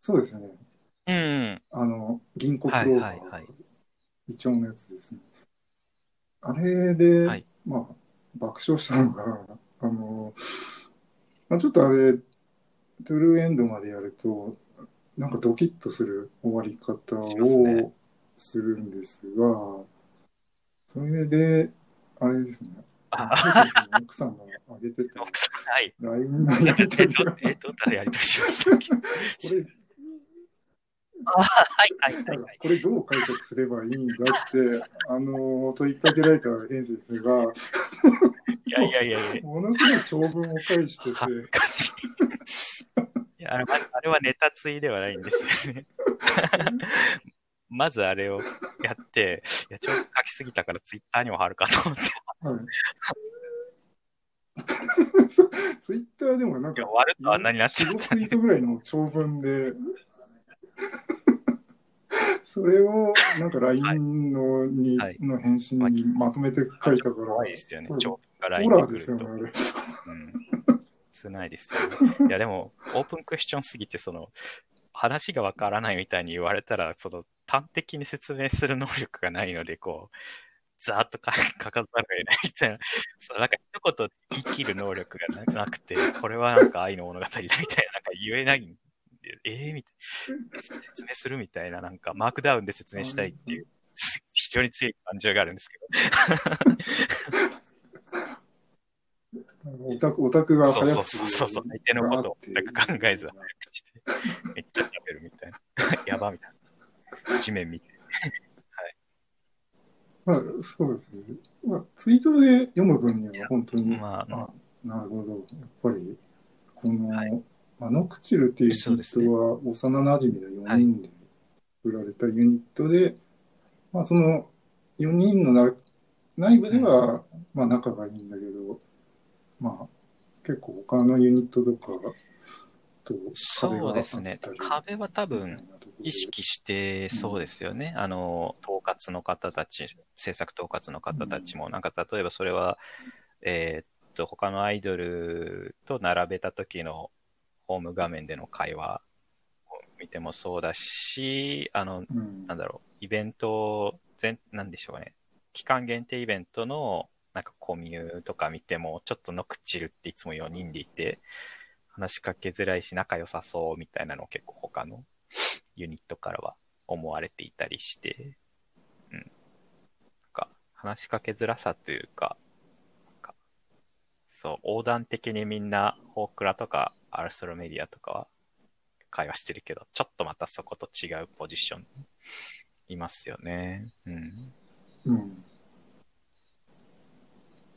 そうですね。うん。あの、銀行クロはいーバーのやつですね。あれで、はいまあ、爆笑したのが、あの、まあ、ちょっとあれ、トゥルーエンドまでやると、なんかドキッとする終わり方をするんですが、それで、あれですね、あ奥さんが上げてた奥さん、はい。LINE のやえりとりが、こえ、どんなやりとりしましたっけれ、あはいはいはいはい。これどう解釈すればいいんだって、あの、問いかけられたエンゼルスが、いやいやいやいや。ものすごい長文を返してて、かしい。いやあれあれはネタついではないんですよね。まずあれをやって、いや、ちょっと書きすぎたからツイッターにも貼るかと思って、ツイッターでもなんかいや、終わるとあんなになっちゃっ4、た5ツイートぐらいの長文で、それをなんか LINE の,、にはいの返信にまとめて書いたから、怖いですよね長文がホ LINE ラーで来ると。ですよね、あれ。うん。少ないですよね。いや、でも、オープンクエスチョンすぎて、その、話がわからないみたいに言われたら、その、端的に説明する能力がないので、こう、ざーっと書書かざるを得ないみたいな、そう、なんか一言で言い切る能力がななくて、これはなんか愛の物語だみたいな、なんか言えないんでえー、みたいな、説明するみたいな、なんか、マークダウンで説明したいっていう、非常に強い感情があるんですけ オタク、オタクがど。そうそうそうそう、相手のことを考えず早口で、めっちゃ食べるみたいな。やばみたいな。地面見て。まあ、そうですね。まあ、ツイートで読む分には本当に、まあ、あなるほど。やっぱり、この、はいマノクチルっていうユニッそうですねトは幼馴染の4人で売られたユニットで、まあその4人のな内部では、まあ仲がいいんだけど、まあ結構他のユニットとかと壁そうですね。壁は多分、意識してそうですよね。あの、統括の方たち、制作統括の方たちも、なんか例えばそれは、えーっと、他のアイドルと並べた時のホーム画面での会話を見てもそうだし、あの、うんなんだろう、イベント、全、なんでしょうね。期間限定イベントの、なんかコミュとか見ても、ちょっとノクチルっていつも4人でいて、話しかけづらいし仲良さそうみたいなのを結構他のユニットからは思われていたりして、うん。なんか話しかけづらさというか、かそう、横断的にみんな、ホークラとかアルストロメディアとかは会話してるけど、ちょっとまたそこと違うポジションいますよね。うん。うん。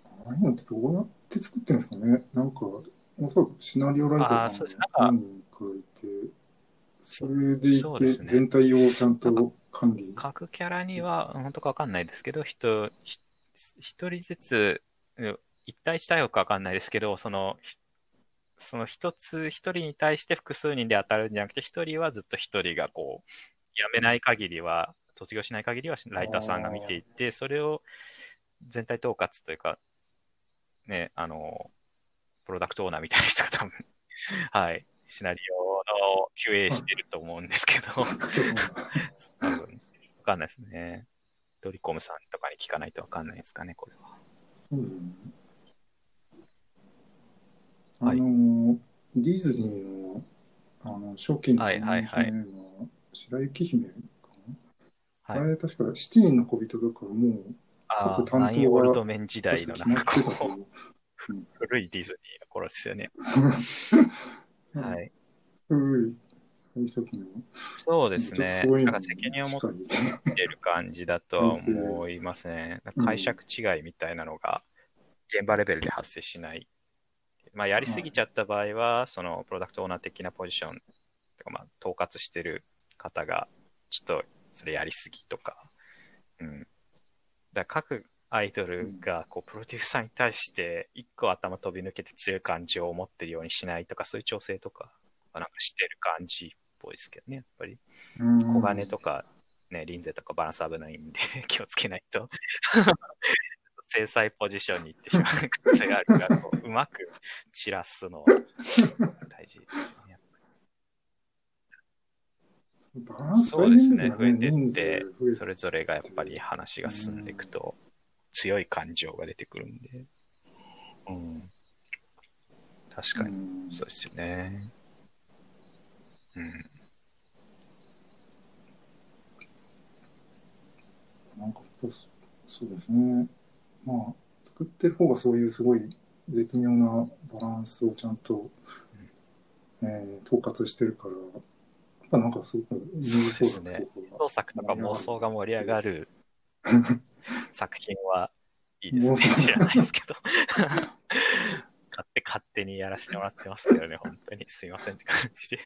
ああいうのってどうやって作ってるんですかね？なんか、おそらくシナリオライターがそうですなんか何人かいて、それでいて、全体をちゃんと管理。各キャラには、本当かわかんないですけど、人、ひ一人ずつ、うん一対一対応かわかんないですけど、その、ひその一つ、一人に対して複数人で当たるんじゃなくて、一人はずっと一人がこう、辞めない限りは、卒業しない限りはライターさんが見ていて、それを全体統括というか、ね、あの、プロダクトオーナーみたいな人が多分、はい、シナリオの QA してると思うんですけど、わかんないですね。ドリコムさんとかに聞かないとわかんないですかね、これは。そうですね。はい。あの、ディズニーの、あの、初期のはいはいはい。白雪姫かな、はい。あれ確か七人の小人とかもうああ、各担当がオールドメン時代のなんかこう、古いディズニーの頃ですよね。はい。古い最初期の。そうですね。なんか責任を持ってる感じだとは思いますね。解釈違いみたいなのが現場レベルで発生しない。まあ、やりすぎちゃった場合は、そのプロダクトオーナー的なポジションとか、まあ、統括してる方が、ちょっとそれやりすぎとか、うん。だから各アイドルがこうプロデューサーに対して一個頭飛び抜けて強い感情を持ってるようにしないとか、そういう調整とかはなんかしてる感じっぽいですけどね、やっぱり。うん。小金とか、ね、リンゼとかバランス危ないんで 気をつけないと、制裁ポジションに行ってしまう可能性があるから、こううまく散らすのは大事ですよね。バランスそうですね、大増えて。変ってそれぞれがやっぱり話が進んでいくと、強い感情が出てくるんで。うん。確かに、うんそうですよね。うん。なんかそうですね。まあ、作ってる方がそういうすごい絶妙なバランスをちゃんと、えー統括してるから、やっぱなんかすごく二次創作とか創作とか妄想が盛り上がるが 作品はいいですね。知らないですけど。勝手勝手にやらせてもらってますけどね、本当にすいませんって感じで。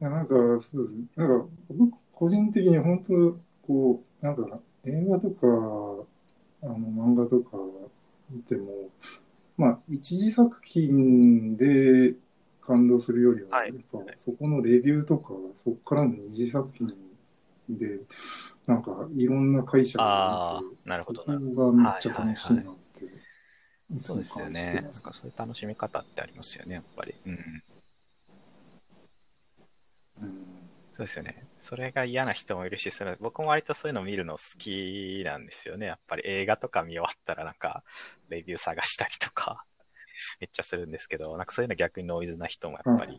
いや、なんか、そうですね。なんか、僕、個人的に本当、こう、なんか、映画とか、あの、漫画とか見ても、まあ、一次作品で感動するよりは、はいやっぱ、そこのレビューとか、そこからの二次作品で、なんか、いろんな解釈があーなるほどそこがめっちゃ楽しいなって、そうですよね。なんかそういう楽しみ方ってありますよね、やっぱり。うん。うんそうですよね。それが嫌な人もいるし、それ僕も割とそういうの見るの好きなんですよね。やっぱり映画とか見終わったらなんか、レビュー探したりとか、めっちゃするんですけど、なんかそういうの逆にノイズな人もやっぱりい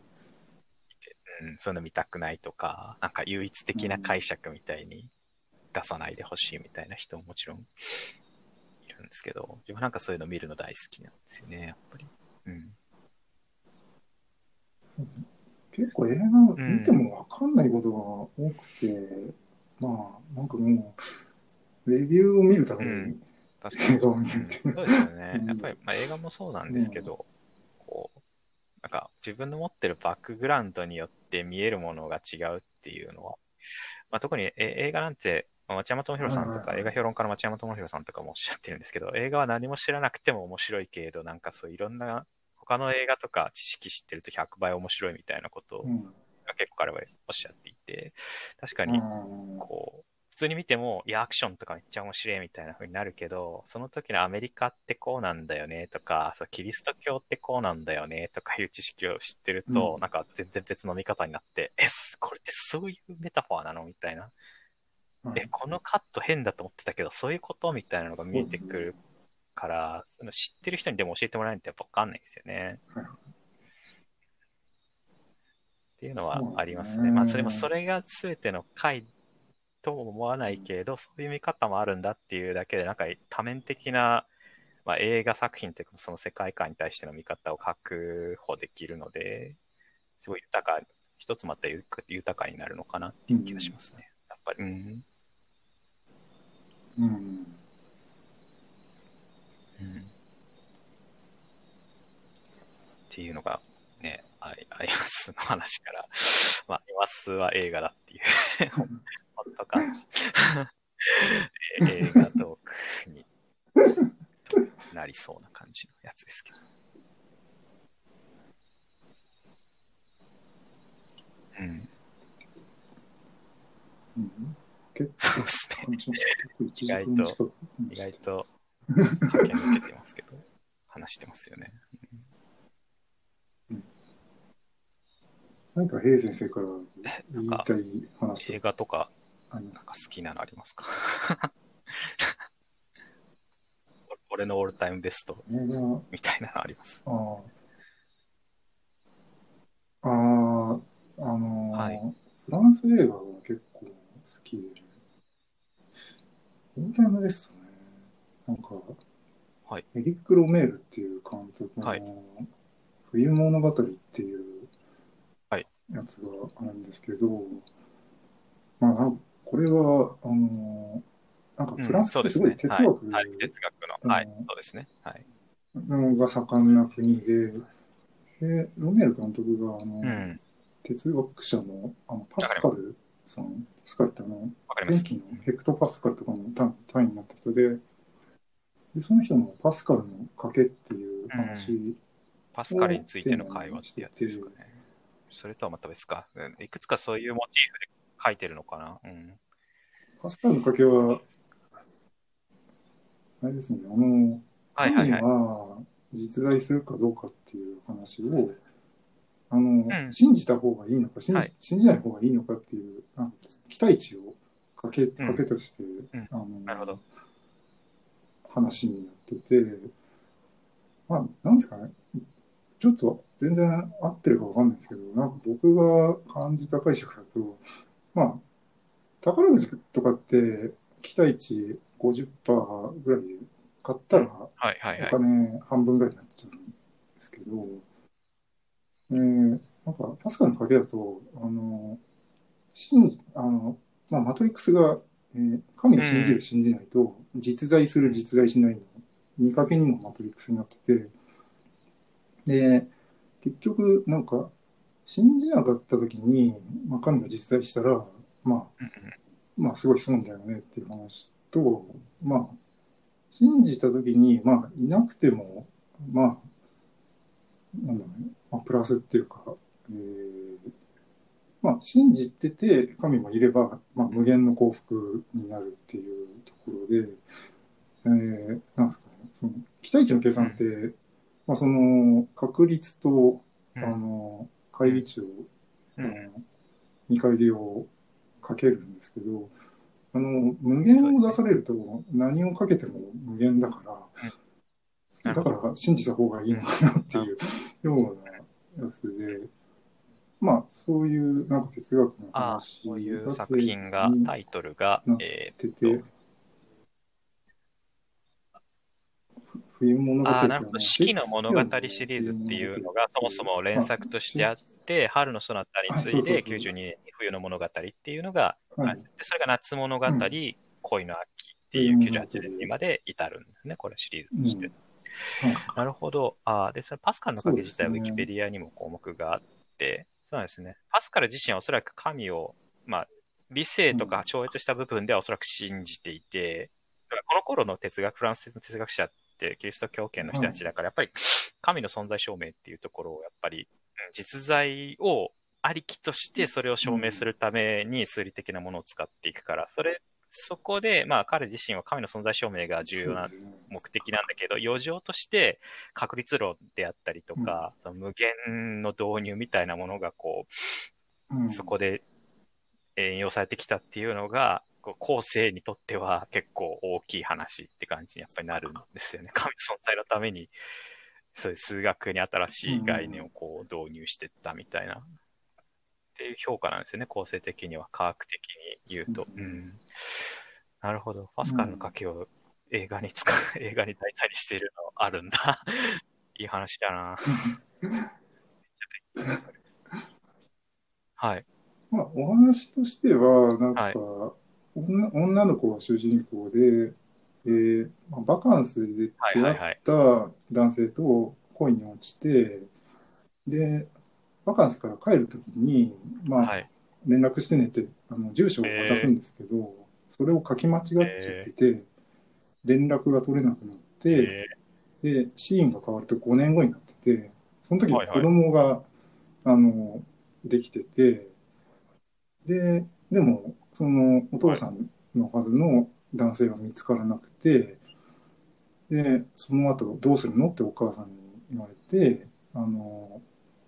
て、うん、そういうの見たくないとか、なんか唯一的な解釈みたいに出さないでほしいみたいな人ももちろんいるんですけど、自分なんかそういうの見るの大好きなんですよね、やっぱり。うん。結構映画見てもわかんないことが多くて、まあ、なんかもう、レビューを見るためにうん確かに。そうですよね。う。ん。やっぱり、まあ、映画もそうなんですけど、こう、なんか自分の持ってるバックグラウンドによって見えるものが違うっていうのは、まあ、特にえ映画なんて、まあ町山智博さんとか、映画評論家の町山智博さんとかもおっしゃってるんですけど、映画は何も知らなくても面白いけれど、なんかそういろんな、他の映画とか知識知ってると100倍面白いみたいなことをうん。結構彼はおっしゃっていて、確かにうん。こう、普通に見ても、いや、アクションとかめっちゃ面白いみたいな風になるけど、その時のアメリカってこうなんだよねとか、そうキリスト教ってこうなんだよねとかいう知識を知ってると、うんなんか全然別の見方になって、え、これってそういうメタファーなの？みたいな。はいえ、このカット変だと思ってたけど、そういうことみたいなのが見えてくるから、その知ってる人にでも教えてもらえないとやっぱわかんないんですよね。はいっていうのはありますそうですねね。まあ、それもそれが全ての回とも思わないけれど、そういう見方もあるんだっていうだけで、なんか多面的な、まあ、映画作品というか、その世界観に対しての見方を確保できるので、すごい豊か、一つまた豊かになるのかなっていう気がしますね。やっぱり、うん。うん。うんっていうのがね、アイアイマスの話から、まあ、アイマスは映画だっていう、本当か。え映画トークになりそうな感じのやつですけど。うん、うん結構そうですね。話しました。結構1時間近く意外と駆け抜けてますけど、話してますよね。何か平先生から言いなんかたい話映画とかありますかなんか好きなのありますか？俺のオールタイムベストみたいなのあります。あーあー、あのーはい。フランス映画が結構好きで、オータイムですね。なんか、はい。エリック・ロメールっていう監督の、はい。冬物語っていうはい。やつがあるんですけど、まあ、なんこれは、あのーなんかフランスってすごい哲学、はいはい、哲学の、はいうん、そうですね。はい。のが盛んな国で、で、ロメール監督が、あの、うん。哲学者の、あの、パスカルさん、パスカルってあの、わかります。電気のヘクトパスカルとかの単単位になった人で、で、その人のパスカルの賭けっていう話、パスカルについての会話ってやつですかね。それとはまた別か。うんいくつかそういうモチーフで書いてるのかな？うん。パスカルのは、あれですね、あの、神はいはいはい。は実在するかどうかっていう話を、あの、ん信じた方がいいのか信じ、はい信じない方がいいのかっていう、なんか期待値をかけ、かけとして、うんあのなるほど。話になってて、まあ、なんですかね、ちょっと全然合ってるかわかんないですけど、なんか僕が感じた解釈だと、まあ、宝くじとかって期待値50%ぐらいで買ったら、はいはいはいお。金半分ぐらいになっちゃうんですけど、えー、なんか、パスカルの賭けだと、あの、信じ、あの、まあ、マトリックスが、えー神を信じる、うん信じないと、実在する、実在しないの、見かけにもマトリックスになってて、で、結局、なんか、信じなかった時に、まあ、神が実在したら、まあ、まあ、すごい損だよねっていう話と、まあ、信じたときに、まあ、いなくても、まあ、なんだろうね、まあ、プラスっていうか、えーまあ、信じてて、神もいれば、まあ、無限の幸福になるっていうところで、えーなんですかね、その期待値の計算って、まあ、その、確率と、うん。あの、乖離値を、うん。見返りをかけるんですけど、あの、無限を出されると何をかけても無限だから、だから信じた方がいいのかなっていうようなやつで、まあ、そういうなんか哲学のああ、話そういう作品が、タイトルがな、え出ーってと、冬物語ああ、なるほど。四季の物語シリーズっていうのが、そもそも連作としてあって、春のそなたに次いであそうそうそう92年に冬の物語っていうのが、はいでそれが夏物語、うん恋の秋っていう98年にまで至るんですね、これシリーズとして。はいなるほど。ああ、で、それパスカルの影自体ウィキペディアにも項目があって、そうなんですね。パスカル自身はおそらく神を、まあ、理性とか超越した部分ではおそらく信じていて、この頃の哲学、フランスの哲学者ってキリスト教圏の人たちだから、やっぱり神の存在証明っていうところを、やっぱりうん実在をありきとしてそれを証明するために数理的なものを使っていくから、それ、そこで、まあ彼自身は神の存在証明が重要な目的なんだけど、余剰として確率論であったりとか、その無限の導入みたいなものがこう、うん。そこでえー引用されてきたっていうのが、後世にとっては結構大きい話って感じにやっぱりなるんですよね。神の存在のために、そういう数学に新しい概念をこう導入していったみたいな、っていう評価なんですよね、構成的には、科学的に言うと。そうん。なるほど。パスカルの賭けを映画に使う、映画に題材にしているのあるんだ。いい話だな。はい。まあ、お話としては、なんか、はい女女の子が主人公で、えーまあ、バカンスで出会った男性と恋に落ちて、で、バカンスから帰るときに、まあ、はい。連絡してねって、あの、住所を渡すんですけど、それを書き間違っちゃってて、連絡が取れなくなって、えで、シーンが変わると5年後になってて、その時にはいはい子供が、あの、できてて、で、でも、そのお父さんのはずの男性が見つからなくて、で、その後どうするのってお母さんに言われて、あの、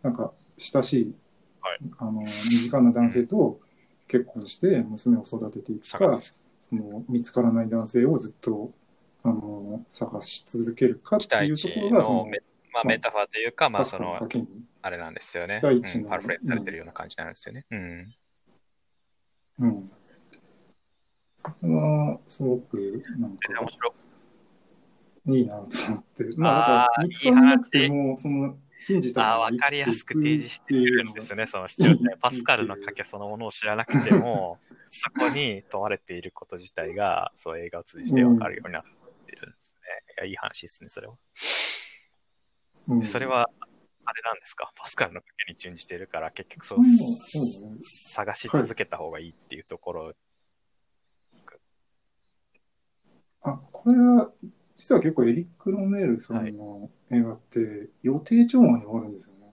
なんか、親しい、はいあの、身近な男性と結婚して娘を育てていくか。その見つからない男性をずっとあの探し続けるかっていうところがそのまあ、メタファーというか、まあ、そのあれなんですよね。期待値のうんパラフレーズされてるような感じなんですよね。うん。うん。これはすごくなんかで面白いいなと思って。まあ、見つからなくても、その信じたああ、わかりやすく提示してくるんですね、その主張ね。パスカルの賭けそのものを知らなくても、そこに問われていること自体が、そう映画を通じてわかるようになってるんですね。いや、いい話ですね、それは。うんそれは、あれなんですか、パスカルの賭けに準じているから、結局そう、そうそうね探し続けた方がいいっていうところ、あ、これは、実は結構エリック・ロメールさんの映画って予定調和に終わるんですよね。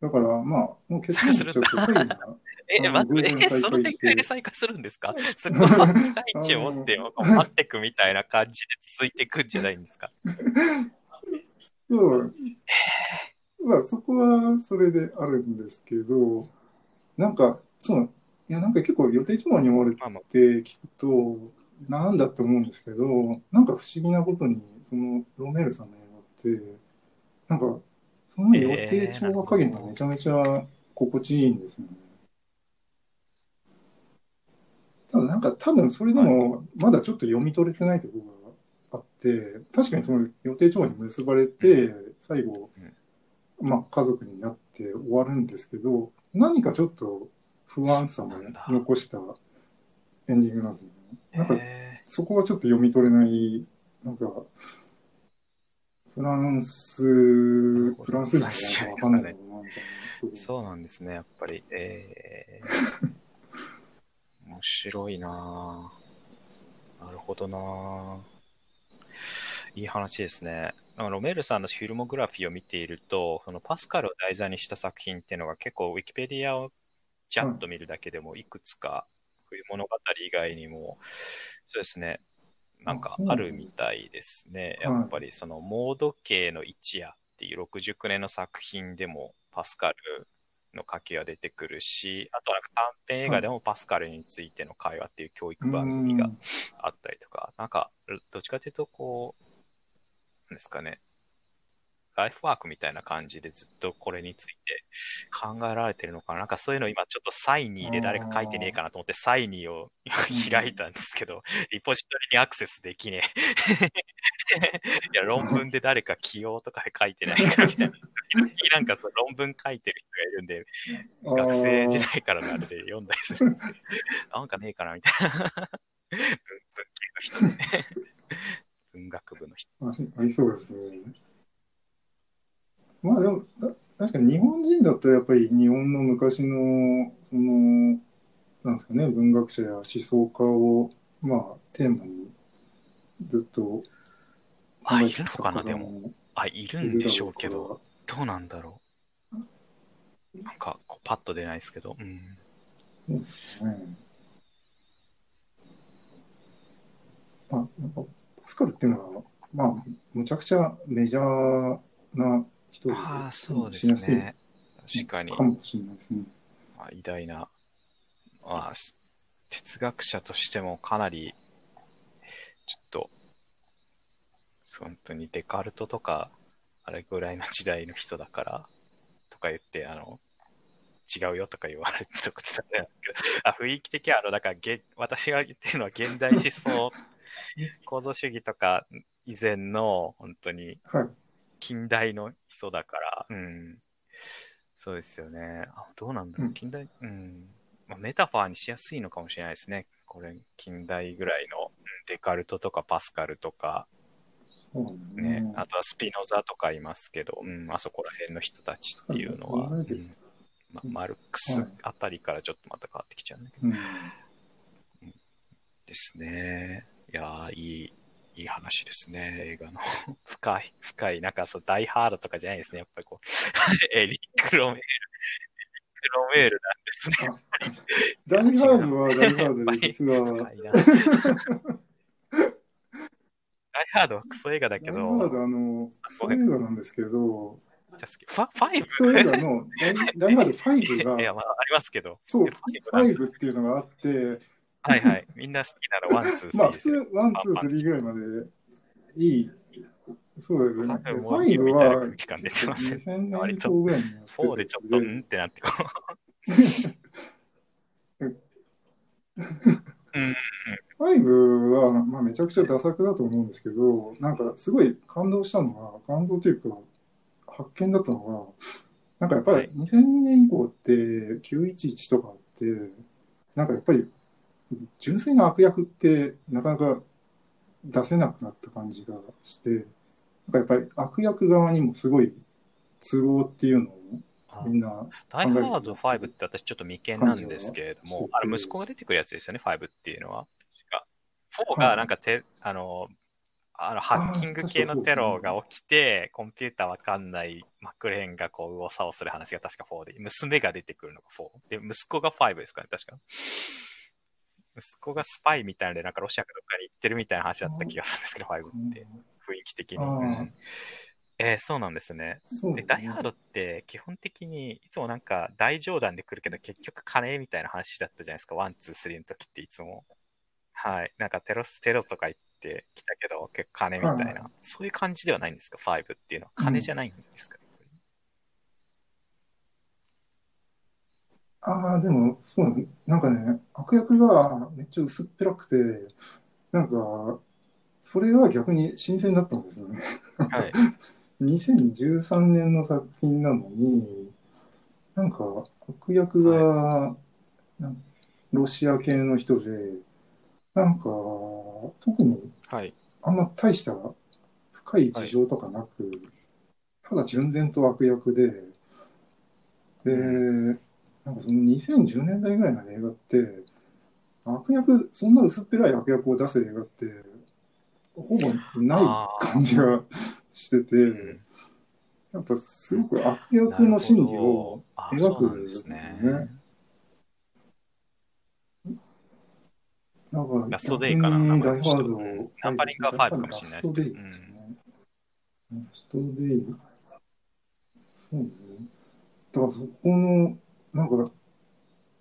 だから、まあ、もう結論ちょっと最後な え、待って、え、その展開で再開するんですか？そこは期待値を持って、待ってくみたいな感じで続いていくんじゃないんですか？そう、まあ、そこはそれであるんですけど、なんか、そう、いや、なんか結構予定調和に追われて聞くと、なんだって思うんですけど、なんか不思議なことに、そのロメールさんの映画って、なんか、その予定調和加減がめちゃめちゃ心地いいんですよね。ただなんか多分それでもまだちょっと読み取れてないところがあって、確かにその予定調和に結ばれて、最後、まあ家族になって終わるんですけど、何かちょっと不安さも残したエンディングなんですよね。なんかえそこはちょっと読み取れない、なんか、フランス、フランス人じゃないかわかんないのかな、みたいな。ーそうなんですね、やっぱり。えー、面白いなぁなるほどなぁいい話ですね。なんかロメールさんのフィルモグラフィーを見ていると、そのパスカルを題材にした作品っていうのが結構ウィキペディアをちゃんと見るだけでもいくつか冬物語以外にも、そうですね、なんかあるみたいですね。やっぱりそのモード系の一夜っていう69年の作品でもパスカルの書きが出てくるし、あとなんか短編映画でもパスカルについての会話っていう教育番組があったりとか、なんかどっちかというとこう、ですかね、ライフワークみたいな感じでずっとこれについて考えられてるのかななんかそういうの今ちょっとサイニーで誰か書いてねえかなと思ってサイニーを開いたんですけど、リポジトリにアクセスできねえ。いや、論文で誰か起用とかで書いてないかみたいな。なんかその論文書いてる人がいるんで、学生時代からのあれで読んだりするんで、なんかねえかなみたいな。文文系の人ね。文学部の人。あありそうですね。まあでも、だ確かに日本人だったらやっぱり日本の昔の、その、なんですかね、文学者や思想家を、まあ、テーマにずっとあ、いるのかな、でも。あ、いるんでしょうけど、どうなんだろう。なんか、こうパッと出ないですけど。うん。そうですね。まあ、なんか、パスカルっていうのは、まあ、むちゃくちゃメジャーな人で、ああ、そうですね。確かに。かもしれないですね。まあ、偉大な、まあ、哲学者としてもかなり、ちょっと、本当にデカルトとか、あれぐらいの時代の人だから、とか言って、あの、違うよとか言われるとこちょっとあ雰囲気的は、あの、だから、私が言ってるのは現代思想 構造主義とか以前の、本当に、近代の人だから、うん。そうですよね。あどうなんだろう、近代、うん。まあ、メタファーにしやすいのかもしれないですね。これ、近代ぐらいのデカルトとかパスカルとか、そうね、ね、あとはスピノザとかいますけど、うん、あそこら辺の人たちっていうのは、うん、まあ、マルクスあたりからちょっとまた変わってきちゃうんだけど、うん、ですね。いやいい、いい話ですね、映画の。深い、深い、なんかそう、ダイハードとかじゃないですね、やっぱりこう、エリック・ロメール。クロメールなんですね。ダイハードはダイハードで、実は。ダイハードはクソ映画だけど。ダイハード、あの、クソ映画なんですけど、じゃファ Five？クソ映画のダイハード5が、いや、まあ、ありますけど。そう、5っていうのがあって、はいはい。みんな好きなら One, Two, Three。まあ、普通、 One, Two, Threeぐらいまでいい。そうですね。5は、2000年以降ぐらいに。4でちょっと、んってなってこう。うん5は、まあ、めちゃくちゃ駄作だと思うんですけど、なんかすごい感動したのは、感動というか、発見だったのは、なんかやっぱり2000年以降って911とかあって、なんかやっぱり純粋な悪役ってなかなか出せなくなった感じがして、なんかやっぱり悪役側にもすごい都合っていうのをみんな。ダイハード5って私ちょっと未見なんですけれども、あの息子が出てくるやつですよね、5っていうのは。4がなんかて、あの、あの、ハッキング系のテロが起きて、コンピューターわかんないマクレーンがこう、右往左往する話が確か4で、娘が出てくるのが4。で、息子が5ですかね、確か。息子がスパイみたいなので、なんかロシアかどっかに行ってるみたいな話だった気がするんですけど、5って。雰囲気的に。えー、そうなんですね。で、ダイハードって基本的にいつもなんか大上段で来るけど結局金みたいな話だったじゃないですか。 One, Two, Three の時っていつも。はい。なんかテロス、テロとか言ってきたけど、結構金みたいな、はい、そういう感じではないんですか、5っていうのは。金じゃないんですか、うああ、でも、そう、なんかね、悪役がめっちゃ薄っぺらくて、なんか、それが逆に新鮮だったんですよね。はい。2013年の作品なのに、なんか、悪役が、はい、ロシア系の人で、なんか、特に、あんま大した深い事情とかなく、はい、ただ純然と悪役で、で、なんかその2010年代ぐらいの映画って、悪役、そんな薄っぺらい悪役を出す映画って、ほぼない感じがしてて、やっぱすごく悪役の心理を描くんですね。なんかラストデイかな、ナンパリングは5かもしれないですけど。ラストデイ。そうね。だからそこの、なんか、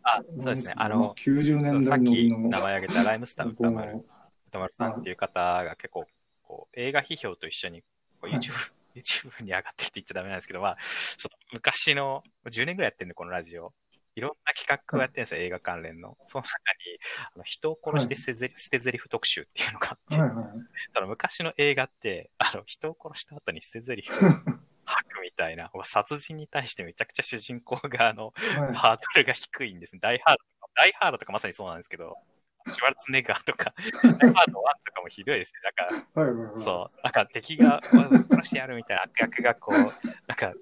あ、そうですね。あの、90年代さっき名前挙げたライムスター歌丸、歌丸さんっていう方が結構、こう映画批評と一緒にこう YouTube, YouTube に上がってって言っちゃダメなんですけど、まあ、その昔の、10年ぐらいやってるんで、このラジオ。いろんな企画をやってるんですよ、映画関連の。その中に、あの人を殺して捨てゼリ、捨て台詞特集っていうのがあって、はいはい、その昔の映画って、あの、人を殺した後に捨て台詞を吐くみたいな、殺人に対してめちゃくちゃ主人公側の、はい、ハードルが低いんですね。ダイハードとか、ダイハードとかまさにそうなんですけど、シュワルツネガーとか、ダイハード1とかもひどいですね。なんか、そう、なんか敵が殺してやるみたいな悪役がこう、なんか、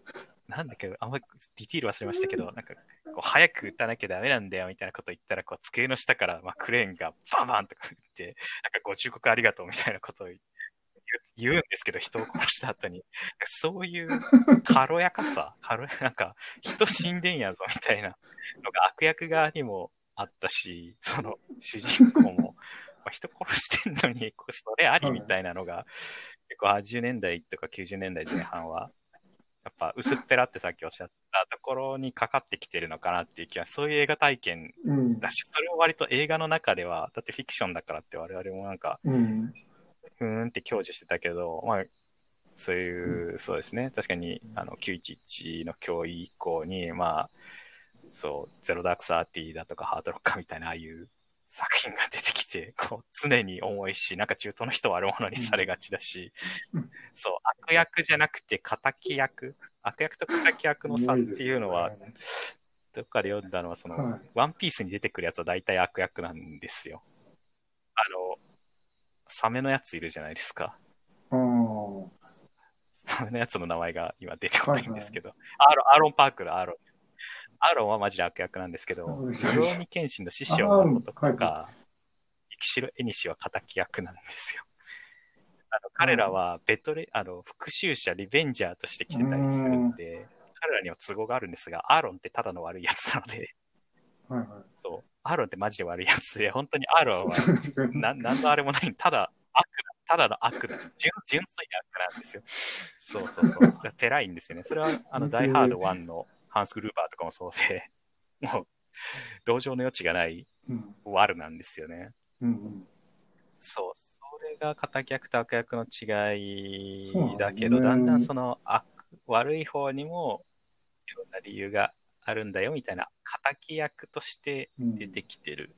なんだっけ、あんまりディティール忘れましたけど、なんか、こう早く撃たなきゃダメなんだよみたいなこと言ったら、こう机の下から、まあ、クレーンがバンバンとか撃って、なんかご忠告ありがとうみたいなことを言うんですけど、人を殺した後に。そういう 軽やかさ、軽やなんか、人死んでんやぞみたいなのが悪役側にもあったし、その主人公も、まあ、人殺してんのに、それありみたいなのが、結構80年代とか90年代前半はやっぱ薄っぺらってさっきおっしゃったところにかかってきてるのかなっていう気は、そういう映画体験だし、うん、それを割と映画の中では、だってフィクションだからって我々もなんか、うん、ふーんって享受してたけど、まあ、そういう、うん、そうですね、確かにあの911の脅威以降に、まあ、そう、ゼロダークサーティーだとかハードロッカーみたいな、ああいう作品が出てきて、こう、常に重いし、なんか中東の人は悪者にされがちだし、うん、そう、悪役じゃなくて敵役、悪役と敵役の差っていうのは、ね、どっかで読んだのは、その、はい、ワンピースに出てくるやつは大体悪役なんですよ。サメのやついるじゃないですか。サメのやつの名前が今出てこないんですけど、アーロン、アーロンパークのアーロン。アーロンはマジで悪役なんですけど、ルローニケンシンの師匠のこととか、キシロエニシは敵役なんですよ。あの彼らはベトレ、あの、復讐者、リベンジャーとして来てたりするんで、彼らには都合があるんですが、アーロンってただの悪いやつなので、はいはい、そう、アーロンってマジで悪いやつで、本当にアーロンは な、なんのあれもない、ただ悪だ、ただの悪だ、純純粋な悪なんですよ。そうそうそう。てらいんですよね。それは、あの、ダイハード1のハンス・グルーバーとかもそうで、もう、同情の余地がない悪なんですよね。うんうん、そう、それが敵役と悪役の違いだけど、ね、だんだんその悪悪い方にもいろんな理由があるんだよみたいな、敵役として出てきてる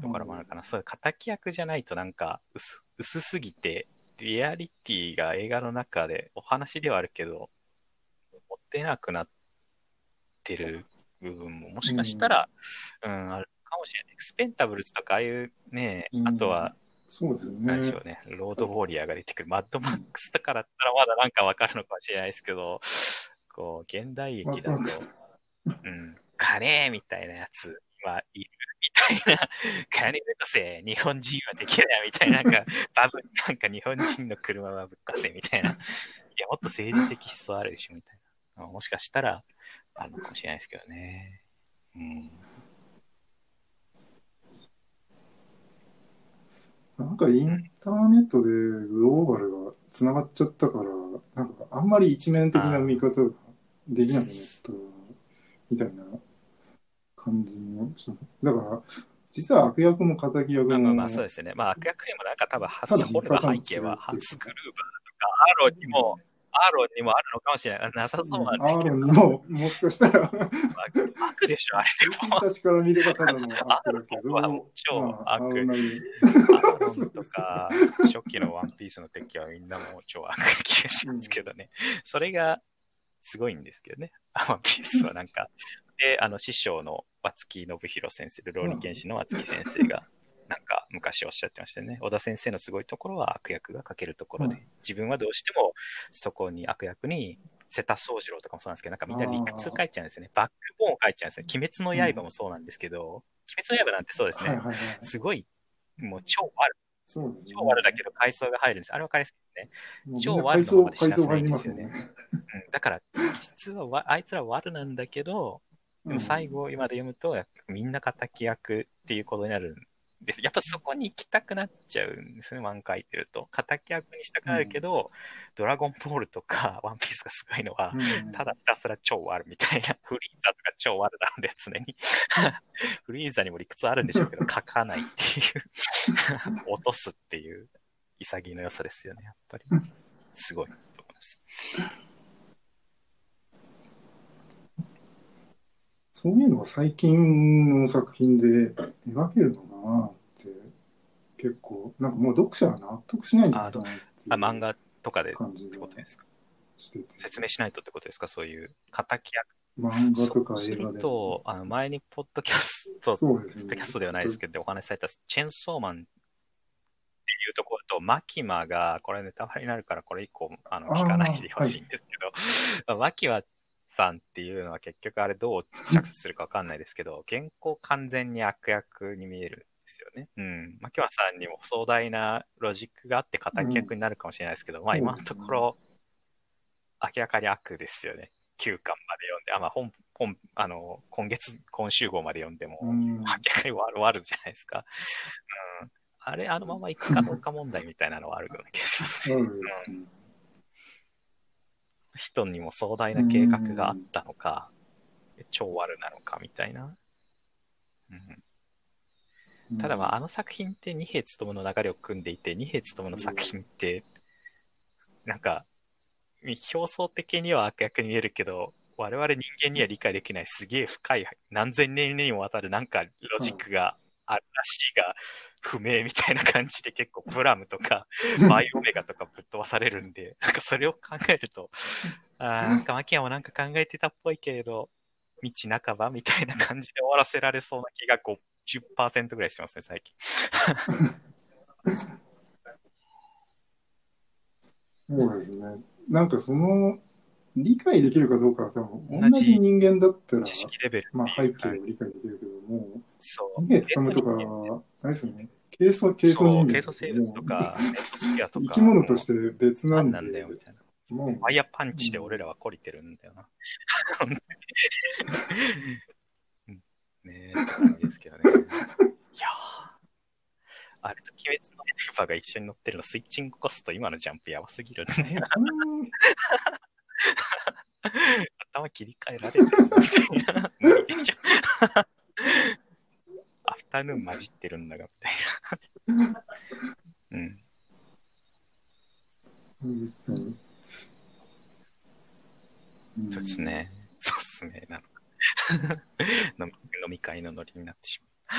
ところもあるかな。うん、そう、敵役じゃないとなんか薄薄すぎて、リアリティが映画の中でお話ではあるけど、持ってなくなって、る部分ももしかしたら、うん、うん、あるかもしれない。エクスペンタブルズとかああいうね、うん、あとは、そうですね。何でしょうね。ロードウォーリアーが出てくる。マッドマックスとかだったらまだなんかわかるのかもしれないですけど、こう、現代劇だと、うん、金みたいなやつはいるみたいな、金ぶっかせ、日本人はできないみたいな、なんか、バブ、なんか日本人の車はぶっかせみたいな。いや、もっと政治的思想あるでしょみたいな。もしかしたら、あるのかもしれないですけどね。うん。なんかインターネットでグローバルがつながっちゃったから、なんかあんまり一面的な見方ができなくなったみたいな感じもした。だから、実は悪役も敵役も。まあまあそうですね。まあ悪役にもなんか多分、ハスホルの背景はハスクルーバーとかアロンにも、アーロンにもあるのかもしれない。なさそうなんですけど。アーロンにも、もしかしたら悪でしょ、あれでも。私から見ればただの悪だけど。アーロンは超悪。アーロンとか、初期のワンピースの敵はみんなもう超悪な気がしますけどね。それがすごいんですけどね。ワンピースはなんか。で、あの、師匠の松木信弘先生、ルローニケンシの松木先生が、なんか昔おっしゃってましたね。小田先生のすごいところは悪役が書けるところで、うん、自分はどうしてもそこに悪役に瀬田宗次郎とかもそうなんですけど、なんかみんな理屈書いちゃうんですよね。バックボーン書いちゃうんですよ。鬼滅の刃もそうなんですけど、うん、鬼滅の刃なんてそうですね。はいはいはい、すごい、もう超悪。そうですね、超悪だけど階層が入るんです。あれ分かりやすいですね。超悪のままで知らせないんですよね。ねうん、だから、実はあいつら悪なんだけど、でも最後、今で読むと、みんな敵役っていうことになるです。やっぱそこに行きたくなっちゃうんですね、漫画書いてると。敵役にしたくなるけど、うん、ドラゴンボールとか ワンピースがすごいのは、うん、ただひたすら超悪みたいな、フリーザとか超悪なので常に。フリーザにも理屈あるんでしょうけど、書かないっていう落とすっていう潔の良さですよね、やっぱり。すごい。ます。そういうのが最近の作品で描けるのかなって、結構、なんかもう読者は納得しないんじゃないかなってあ漫画とかでってことですか？してて、説明しないとってことですか？そういう、敵役？漫画とか映画でと、あの、前にポッドキャスト、ポそうですね。ッドキャストではないですけど、お話しされたチェンソーマンっていうところと、マキマが、これネタバレになるから、これ以降、あの、聞かないでほしいんですけど、マキマさんっていうのは結局あれどう着地するかわかんないですけど、原稿完全に悪役に見えるんですよね。うん。マキマさんにも壮大なロジックがあって敵役になるかもしれないですけど、まあ今のところ、明らかに悪ですよね。9巻まで読んで、あ、まあ本、本、あの、今月、今週号まで読んでも、うん明らかに終わるじゃないですか。うん。あれ、あのまま行くかどうか問題みたいなのはあるような気がしますね。そうですね。人にも壮大な計画があったのか、超悪なのかみたいな。うん、ただまあ、あの作品って二兵務の流れを組んでいて、二兵務の作品って、なんか、表層的には悪役に見えるけど、我々人間には理解できないすげえ深い、何千年にもわたるなんかロジックがあるらしいが、不明みたいな感じで結構プラムとかバイオメガとかぶっ飛ばされるんで、なんかそれを考えると、あーなんかマキアもなんか考えてたっぽいけれど、道半ばみたいな感じで終わらせられそうな気が50%ぐらいしてますね、最近。そうですね。なんかその、理解できるかどうかは多分、同じ人間だったら、知識レベルまあ背景を理解できるけども、そう。二名つかむとか、あれですよね。軽素、軽素そう、人間。軽素生物とか、とか。生き物として別な何んで、なんだよ、みたいな。もうファイヤーパンチで俺らは懲りてるんだよな。ねえ、って感じですけどね。いやーあれと鬼滅の刃が一緒に乗ってるの、スイッチングコスト、今のジャンプやばすぎるんだよな。そん 頭切り替えられてるみたいな。無理でしょ。アフタヌーン混じってるんだが、みたいな。うん。そうですね。そうっすね。なんか飲み飲み会のノリになってし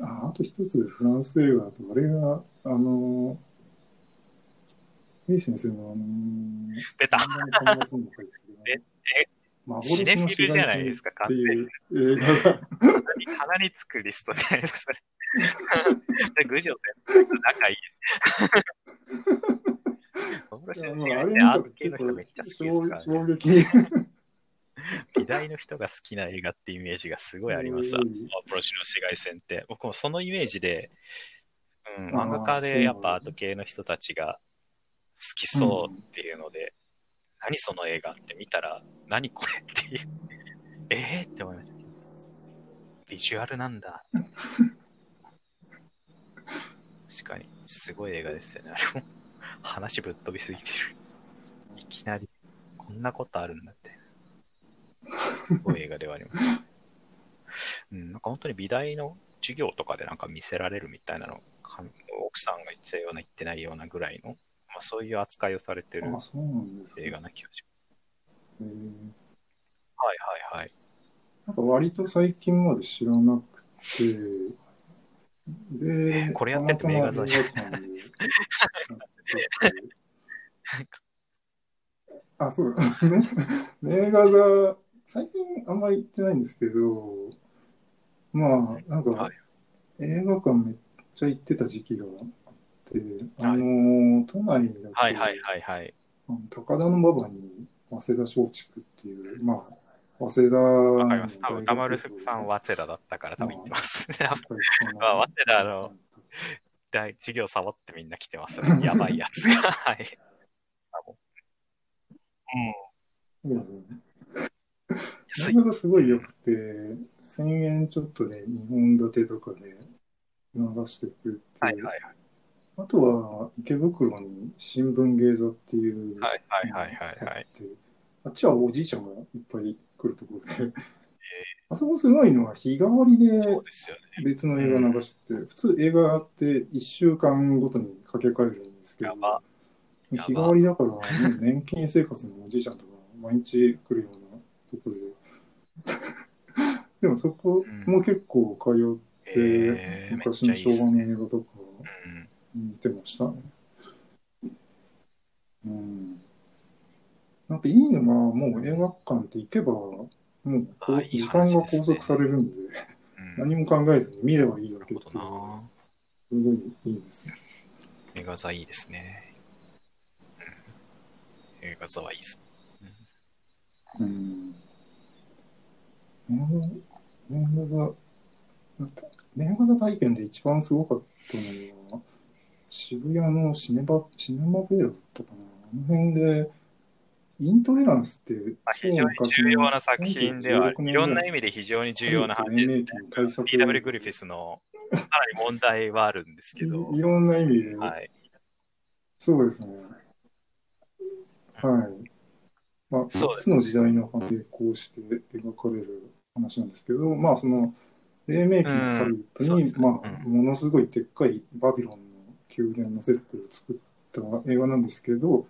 ああと一つフランス映画だと、あれが、あの、ヘイ先生の、あの、出た漫画の端末にも書いてたけどええ幻シネフのィルじゃないですかっていう映画が、鼻に鼻につくリストじゃないですか、それ。で、郡司先輩と仲いいです。幻の違いってアート系の人めっちゃ好きですから、ね。衝撃。美大の人が好きな映画ってイメージがすごいありました。うん幻の紫外線って。僕もそのイメージで、うん、あー漫画家でやっぱアート系の人たちが好好きそうっていうので、何その映画って見たら、何これっていう。えーって思いました。ビジュアルなんだ。確かに、すごい映画ですよね。あれも、話ぶっ飛びすぎてる。いきなり、こんなことあるんだって。すごい映画ではあります。うん、なんか本当に美大の授業とかでなんか見せられるみたいなの、奥さんが言ってたような言ってないようなぐらいの、まあ、そういう扱いをされてる映画な気がしえーます。はいはいはい。なんか割と最近まで知らなくて、で、これやってて名画座じゃないですか。あ、そうだ。ね。名画座、最近あんまり行ってないんですけど、まあ、なんかはい、映画館めっちゃ行ってた時期がて、あの、都内だと、はいはいはいはい。高田馬場に早稲田松竹っていう、まあ、早稲田わかります。多分の歌丸さんは早稲田だったから多分行ってます。やっぱりその まあ早稲田の大授業サボってみんな来てますね。やばいやつが。はい。ううん。そうですね。すごい良くて、1000円ちょっとで2本立てとかで流してくれて、はいはいはい。あとは池袋に新聞芸座っていう、はいはいはいはいはい。あっちはおじいちゃんがいっぱい来るところで、あそこすごいのは日替わりで。別の映画流してて、普通映画って1週間ごとに掛け替えるんですけど日替わりだから、ね、年金生活のおじいちゃんとか毎日来るようなところで。でもそこも結構通って、昔の昭和のね。映画とかうん見てましたね。うん。なんかいいのが、もう映画館って行けば、もう時間が拘束されるんで、うん何も考えずに見ればいいわなけっていうるほどな。すごいいいですね。映画座いいですね。うん、映画座はいいです。うん。映画座、映画座体験で一番すごかったのは、渋谷のシネバ、シネマベーラだったかな。あの辺で、イントレランスってまあ、非常に重要な作品では、いろんな意味で非常に重要な話ですね。対策 DW グリフィスのかなり問題はあるんですけどい、いろんな意味で、はい。そうですね。はい。まあ、3そうですつの時代の並行して描かれる話なんですけど、まあ、その、黎明期のハリウッドに、うんねまあ、うものすごいでっかいバビロンの宮殿のセットを作った映画なんですけど、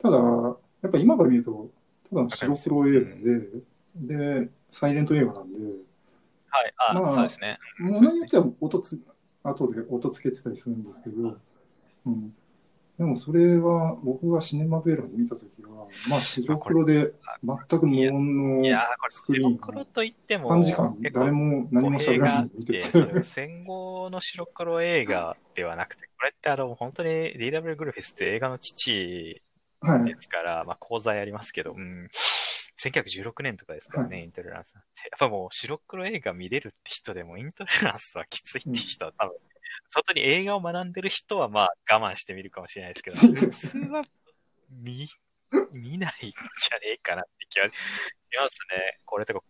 ただ、やっぱ今から見ると、ただの白黒映画で、で、サイレント映画なんで、はい、あ、まあそうですね。ものによっては音つ、後で音つけてたりするんですけど、うん。でもそれは、僕がシネマベーラで見たときは、まあ白黒で全く無音のいやー、これ、スクリーン白黒といっても、短時間誰も何も喋らずに見てて戦後の白黒映画ではなくて、これってあの、本当に DW グルフィスって映画の父はいで。すから、まあ、講座やりますけど、うん。1916年とかですからね、イントレランスなんて。やっぱもう白黒映画見れるって人でも、イントレランスはきついって人は多分、外に映画を学んでる人はまあ我慢してみるかもしれないですけど、普通は見、見ないんじゃねえかなって気はしますね。これとか、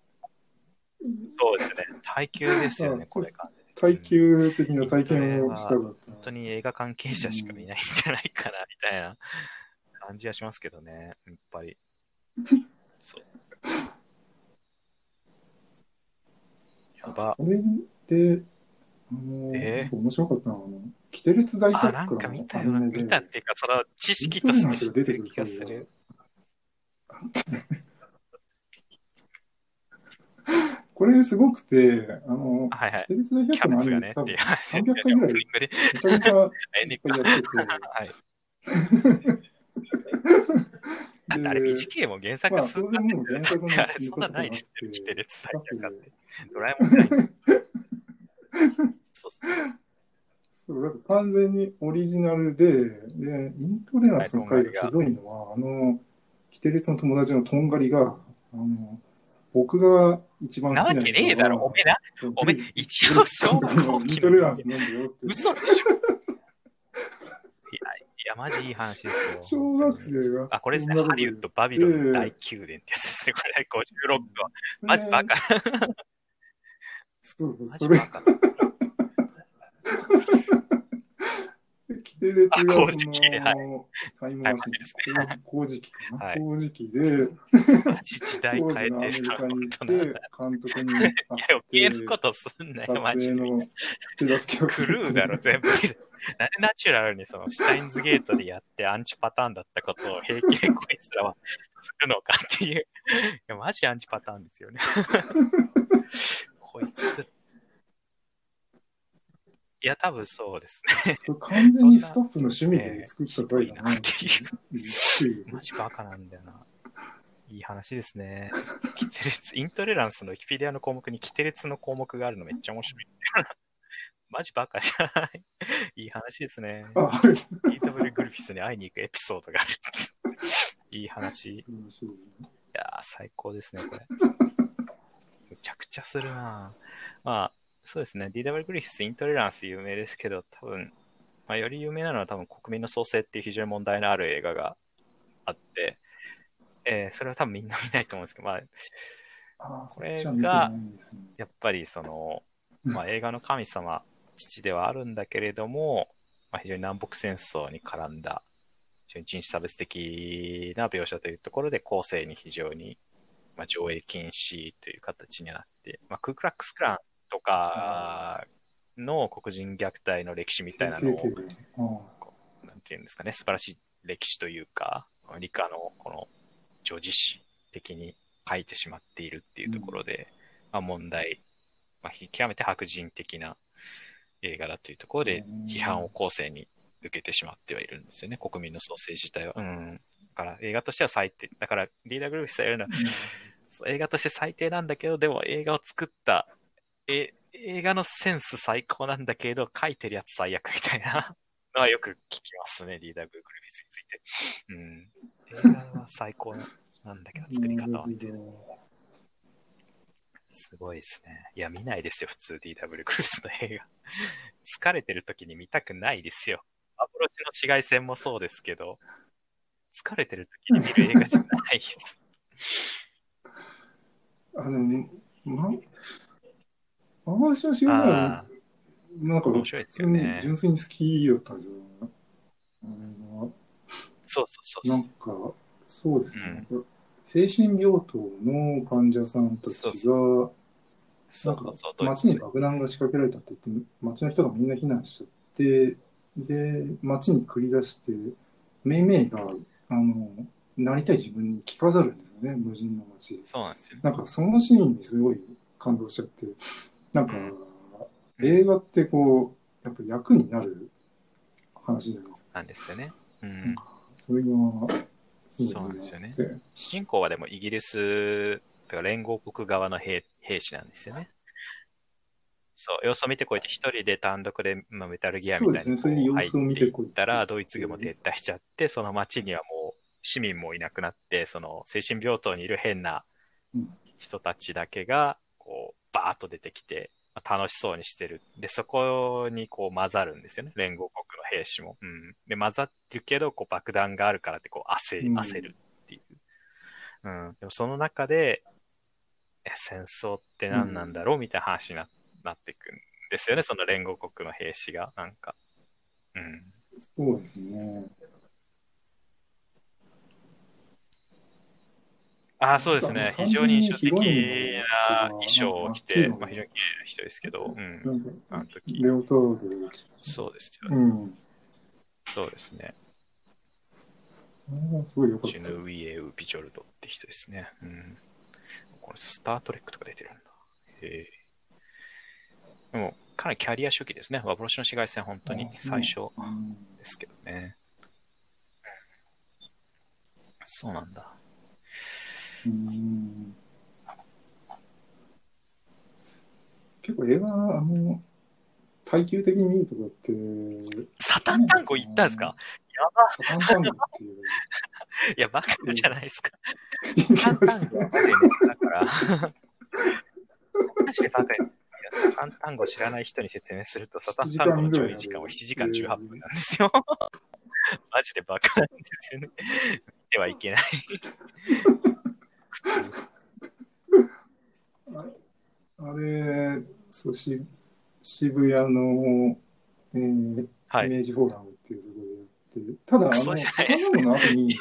そうですね。耐久ですよね、これが。耐久的な体験をしたかった。本当に映画関係者しか見ないんじゃないかな、みたいな感じはしますけどね、やっぱり。そう。やば。それで、あの、えー面白かったのは、あの、キテレツ大あ、百なんか科の見たよな。アニメで見たっていうか、その知識として知ってる気がする。これすごくて、あの、はいはいキ。テレツ大キ百科のアャベツがね、ニメ多分っていう話。300回ぐらいめちゃめちゃエンディングいっぱいやってて、はい。だってあれで短いもん原作まあ、数当然もう原作のあ れそんなないですよ、言う規定列大百科ってて。ドラえもんない。そうそう。そう、だから完全にオリジナルで、で、イントレランスの回がひどいのは、あの、キテレツの友達のとんがりが、あの、僕が一番好きなけねえだろ、おめえな。おめえ、一応小学校イン期トレランスなんだよって。嘘でしょ。いや、いや、マジいい話ですよ。小学生が。あ、これですね。ハリウッド、バビロン大宮殿ってやつですね。これ、56個。マジバカ。そうそう、それマジバ、カ。キテレツあが工事機はいタイム工事機かな、はい工事機で、時代当変えてるアメリカに本行って、監督に会や、余計なことすんなよ、マジで。手助けだろ、全部。なんでナチュラルにそのシュタインズゲートでやってアンチパターンだったことを平気でこいつらはするのかっていう。いや、マジアンチパターンですよね。こいつ。いや、多分そうですね。完全にスタッフの趣味で作った回だなってえいう。マジバカなんだよな。いい話ですね。キテレツ、イントレランスのウィキペディアの項目にキテレツの項目があるのめっちゃ面白い。マジバカじゃない。いい話ですね。あ、EW グリフィスに会いに行くエピソードがある。いい話。いやー、最高ですね、これ。むちゃくちゃするなまあ、そうですね。DW グリフィス、イントレランス有名ですけど、多分、まあ、より有名なのは多分国民の創生っていう非常に問題のある映画があって、えーそれは多分みんな見ないと思うんですけど、まあ、これがやっぱりその、まあ、映画の神様、父ではあるんだけれども、まあ、非常に南北戦争に絡んだ、非常に人種差別的な描写というところで後世に非常にまあ、上映禁止という形になって、まあ、クークラックスクランとかの黒人虐待の歴史みたいなのを、あなんていうんですかね、素晴らしい歴史というか、理科のこの常時史的に書いてしまっているっていうところで、まあ、問題、まあ、極めて白人的な映画だというところでうん批判を後世に受けてしまってはいるんですよね、国民の創生自体は。うん。だから映画としては最低。だからリーダー・グルーフィスは言うのは、映画として最低なんだけど、でも映画を作った、え、映画のセンス最高なんだけど、書いてるやつ最悪みたいな のはよく聞きますね、リーダー・グルーフィスについて。うん。映画は最高なんだけど、作り方は。すごいですね。いや、見ないですよ、普通 DW グルースの映画。疲れてる時に見たくないですよ。幻の紫外線もそうですけど、疲れてる時に見る映画じゃないです。あの、ま、私は知らない。あなんか、普通に純粋に好きだったんですよ。そうそうそう。なんか、そうですね。精神病棟の患者さんたちが、そうそうそう。どういう街に爆弾が仕掛けられたって言って、街の人がみんな避難しちゃって、で、街に繰り出して、メイメイが、あの、なりたい自分に着飾るんですよね、無人の街で。そうなんですよ。なんかそのシーンにすごい感動しちゃって、なんか、映画ってこう、やっぱ役になる話じゃないですか。なんですよね。うん。それが、そうなんですよね主人公はでもイギリス、とか連合国側の兵兵士なんですよね。そう、様子を見てこいって一人で単独で、まあ、メタルギアみたいにそうですねそれで様子を見てこい入ったら、ドイツ軍も撤退しちゃって、その街にはもう市民もいなくなって、その精神病棟にいる変なうん人たちだけが、バーッと出てきて、まあ楽しそうにしてる。で、そこにこう混ざるんですよね。連合国の兵士も。うん。で、混ざってるけど、こう爆弾があるからってこう焦り、うん焦るっていう。うん。でもその中で、え、戦争って何なんだろう？みたいな話にななっていくんですよね。その連合国の兵士が。なんか。うん。そうですね。ああ、そうですね。非常に印象的な衣装を着て、うんまあ、非常に綺麗な人ですけど、うん。あの時。レオター。そうですよね。うん。そうですね。すごいよかっジュた。ヌウィエウ・ビジョルドって人ですね。うん。これ、スター・トレックとか出てるんだ。へえ。でも、かなりキャリア初期ですね。幻の紫外線、本当に最初うんですけどね。そうなんだ。うん結構映画、あの、耐久的に見るとかって、サタン単語言ったんですか？やば。サタン単語っていう。いや、バカじゃないですか。だから、マジでバカやサタン単語知らない人に説明すると、サタン単語の上位時間は7時間18分なんですよ。マジでバカなんですよね。見てはいけない。あれ、そうし渋谷の、えーはい。イメージフォーラムっていうところでやってる。ただ、あの、クソじゃないですかサタンの後に、じ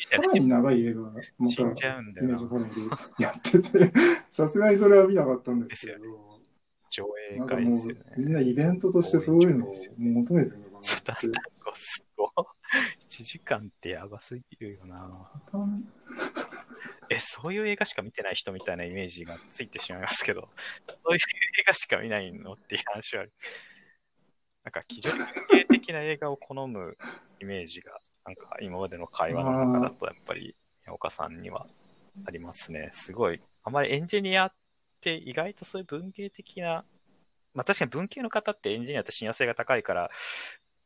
さらに長い映画がまたイメ。ージフォーラムでやってて、さすがにそれは見なかったんですけど、上映会ですよね。みんなイベントとしてそういうのを求めてるのかなってサタン。単語すごい。1時間ってやばすぎるよな。え、そういう映画しか見てない人みたいなイメージがついてしまいますけど、そういう映画しか見ないのっていう話はある。なんか、非常に文芸的な映画を好むイメージが、なんか今までの会話の中だとやっぱり、岡さんにはありますね。すごい。あまりエンジニアって意外とそういう文芸的な、まあ確かに文系の方ってエンジニアって信用性が高いから、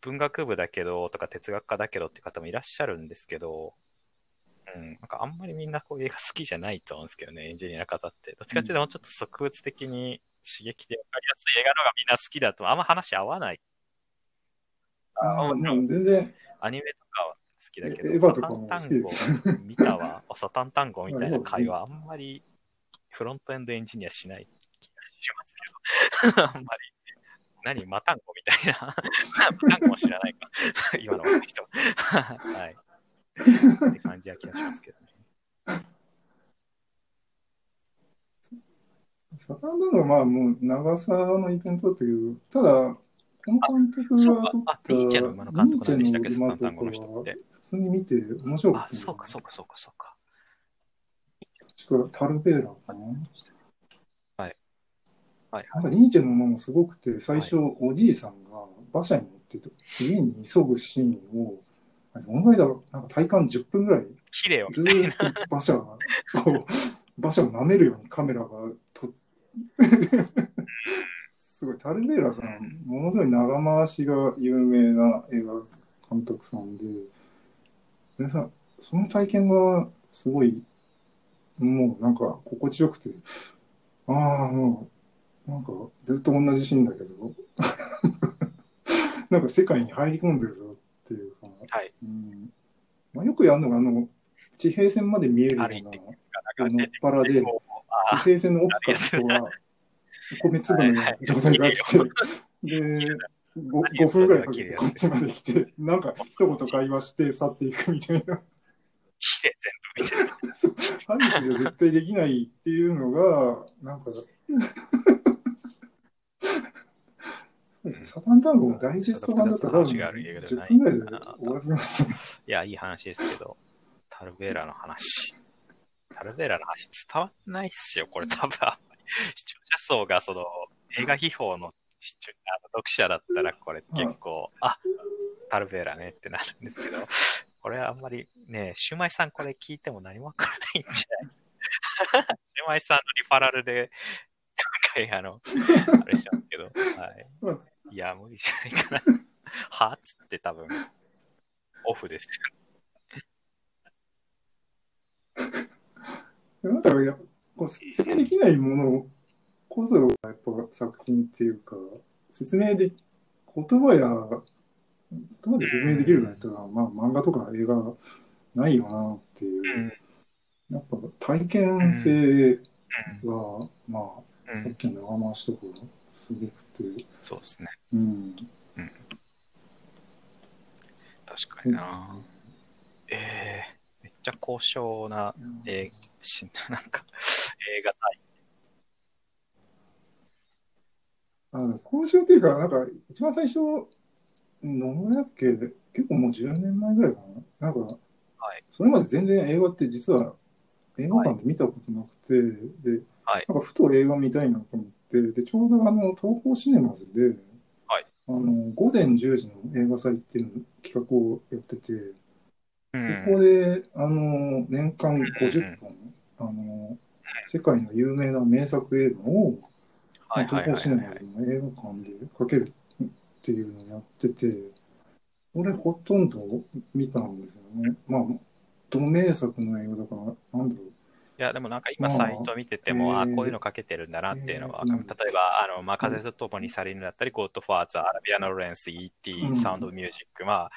文学部だけどとか哲学科だけどって方もいらっしゃるんですけど、うん、なんかあんまりみんなこう映画好きじゃないと思うんですけどね、エンジニアの方って。どっちかっていうともうちょっと植物的に刺激で分かりやすい映画の方がみんな好きだと、あんま話合わない。あーもう全然、アニメとかは好きだけど、サすタン単語見たわ、サタン単語みたいな会話、あんまりフロントエンドエンジニアしない気がしますけど、あんまり。何マタンゴみたいな。マタンゴも知らないか。今の人。はい。って感じは気がしますけどね。サタンダムはまあもう長さのイベントだったけど、ただ、この監督が撮ったあニーチェの馬の監督なんでしたっけニーチェの馬サタンの人ってとか普通に見て面白かあっ、たよそうか、そうか、そうか、そうか。確かタルベーラかな。はい。はい。なんかニーチェの馬もすごくて、最初、おじいさんが馬車に乗ってて、家に急ぐシーンを、どのぐらいだろう、なんか体感10分ぐらい、綺麗よ。ずーっと馬車が、こう、馬車を舐めるようにカメラがと、すごい、タルベーラさん、ものすごい長回しが有名な映画監督さんで、でさ、その体験がすごい、もうなんか心地よくて、ああ、もう、なんかずっと同じシーンだけど、なんか世界に入り込んでるぞはい。うんまあ、よくやるのが、あの、地平線まで見えるような、歩いてこなんかのっ腹で、地あ平線の奥から人が、米粒のような状態が来て、で、5, 5分ぐらいかけてこっちまで来て、なんか一言会話して去っていくみたいな。綺麗全部みたいな。じゃ絶対できないっていうのが、なんか、そうですね。サタンタンゴもダイジェスト版だったらる映画ではな10い分ぐらいで終わります。ね。いや、いい話ですけど、タルベーラの話。タルベーラの話伝わってないっすよ、これ。多分。あんまり。視聴者層がその映画秘宝の視聴あの読者だったらこれ結構、あ、タルベーラねってなるんですけど、これはあんまりね、シュウマイさんこれ聞いても何もわからないんじゃない？シュウマイさんのリファラルで、今回あの、あれしちゃうけど、はい。いや、無理じゃないかな。はっつって多分、オフですなんかやっぱこう説明できないものこそがやっぱ作品っていうか、説明で、言葉や、言葉で説明できるのやったら、まあ漫画とか映画ないよなっていうう。ん。やっぱ体験性うんが、まあ、うんさっきの長回しとかすごくて、そうですね。うん。確かにな。ええめっちゃ高尚な映し なんか、映画タイあの交渉っていうか、なんか、一番最初、野村だっけ？結構もう10年前ぐらいかな？なんか、はいそれまで全然映画って実は映画館で見たことなくて、で、はいなんかふと映画見たいなと思って、で、ちょうどあの、東宝シネマズで、はいあの、午前10時の映画祭っていうの企画をやってて、うんここで、あの、年間50本、あの、世界の有名な名作映画を、東宝シネはい。マズの映画館でかけるっていうのをやってて、俺ほとんど見たんですよね。まあ、同名作の映画だから、なんだろう。いや、でもなんか今サイト見てても、あ、こういうのかけてるんだなっていうのは、えー例えば、あの、まあ、風と共に去りぬだったり、ゴッドファーザー、アラビアのロレンス、E.T., うんサウンドミュージック、まあ、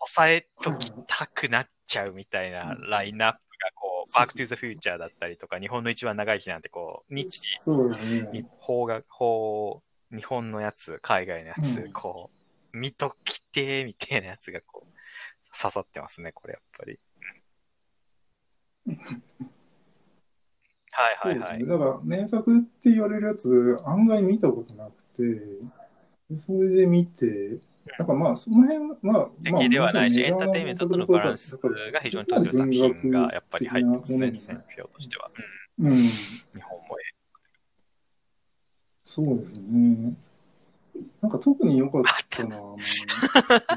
抑えときたくなっちゃうみたいなラインナップが、こう、バックトゥザフューチャーだったりとか、日本の一番長い日なんて、こう、日そうだにね。邦画、邦、日本のやつ、海外のやつ、うんこう、見ときてーみたいなやつが、こう、刺さってますね、これやっぱり。はいはいはい。そうだね。だから、名作って言われるやつ、案外見たことなくて、でそれで見て、なんかまあ、その辺は、まあ、まあ敵ではないし、エンターテインメントとのバランスが非常に取ってる作品がやっぱり入ってますね、選票としては。うん、日本もそうですね。なんか特に良かったのは、ア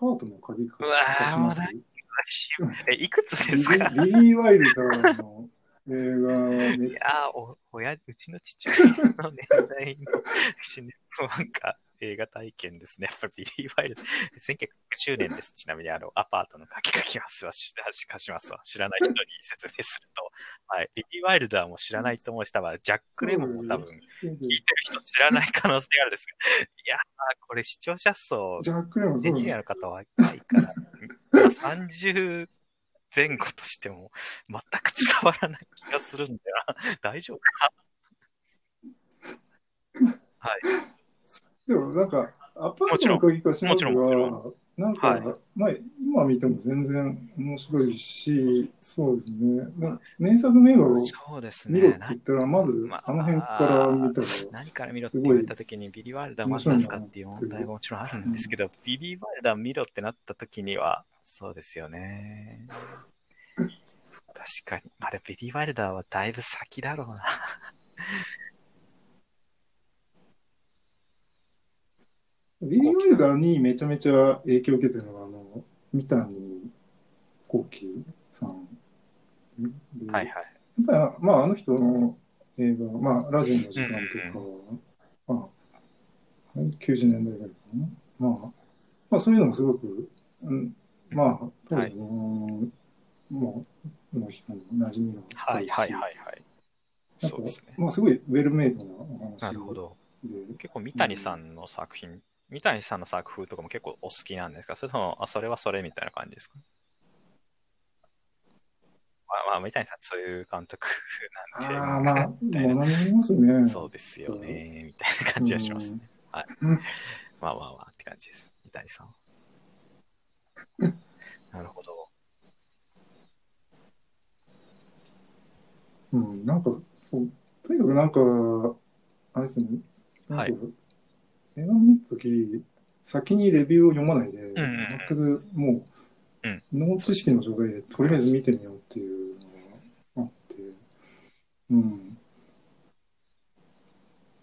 パートの鍵貸うわーしますもえ、いくつビですか？リビリー・ワイルダーの映画いね、やーお、親、うちの父親の年代のシネなんか映画体験ですね。やっぱりビリー・ワイルド、1990年です。ちなみにあの、アパートの書き書きますわ、し貸しますわ。知らない人に説明すると。はい。ビリー・ワイルダーも知らないと思うし、多分ジャック・レモンも多分聞いてる人知らない可能性があるんですが。いやー、これ視聴者層、ジャック・レモン、そうだエンジニアの方はいないから、まあ30前後としても全く伝わらない気がするんだよな。大丈夫か？はい。でもなんか、アパートの鍵貸しますもちろんもちろは、なんか、はいまあ、今見ても全然面白いし、そうですね。な名作名画を。見ろって言ったら、まずまああの辺から見たら、何から見ろって言われたときに、ビリー・ワイルダーまず出すかっていう問題ももちろんあるんですけど、ビリー・ワイルダー見ろってなったときには、そうですよね。確かに。まあ、でもビリー・ワイルダーはだいぶ先だろうな。ビリー・ワイルダーにめちゃめちゃ影響を受けてるのが、あの、三谷幸喜さん。ではいはい。やっぱり、まあ、あの人の映画、まあ、ラジオの時間とかは、まあ、はい90年代ぐらいかな。まあ、まあ、そういうのもすごく、うん、まあ、当時の、もう、の人の馴染みがあはいはいはいはい。そうですね。まあ、すごいウェルメイドなお話なるほど。で、結構三谷さんの作品、三谷さんの作風とかも結構お好きなんですか？それとも、あ、それはそれみたいな感じですか？まあまあ、三谷さんそういう監督なんで。ああ、まあ、みたいなものによりますね。そうですよね、みたいな感じはしますね。はい。う んまあまあまあって感じです。三谷さんは。なるほど。うん、なんか、そう、とにかくなんか、あれですね、はい映画見たとき、先にレビューを読まないで、んうんうん。全くもう、うん。脳知識の状態で、とりあえず見てみようっていうのがあって、うん。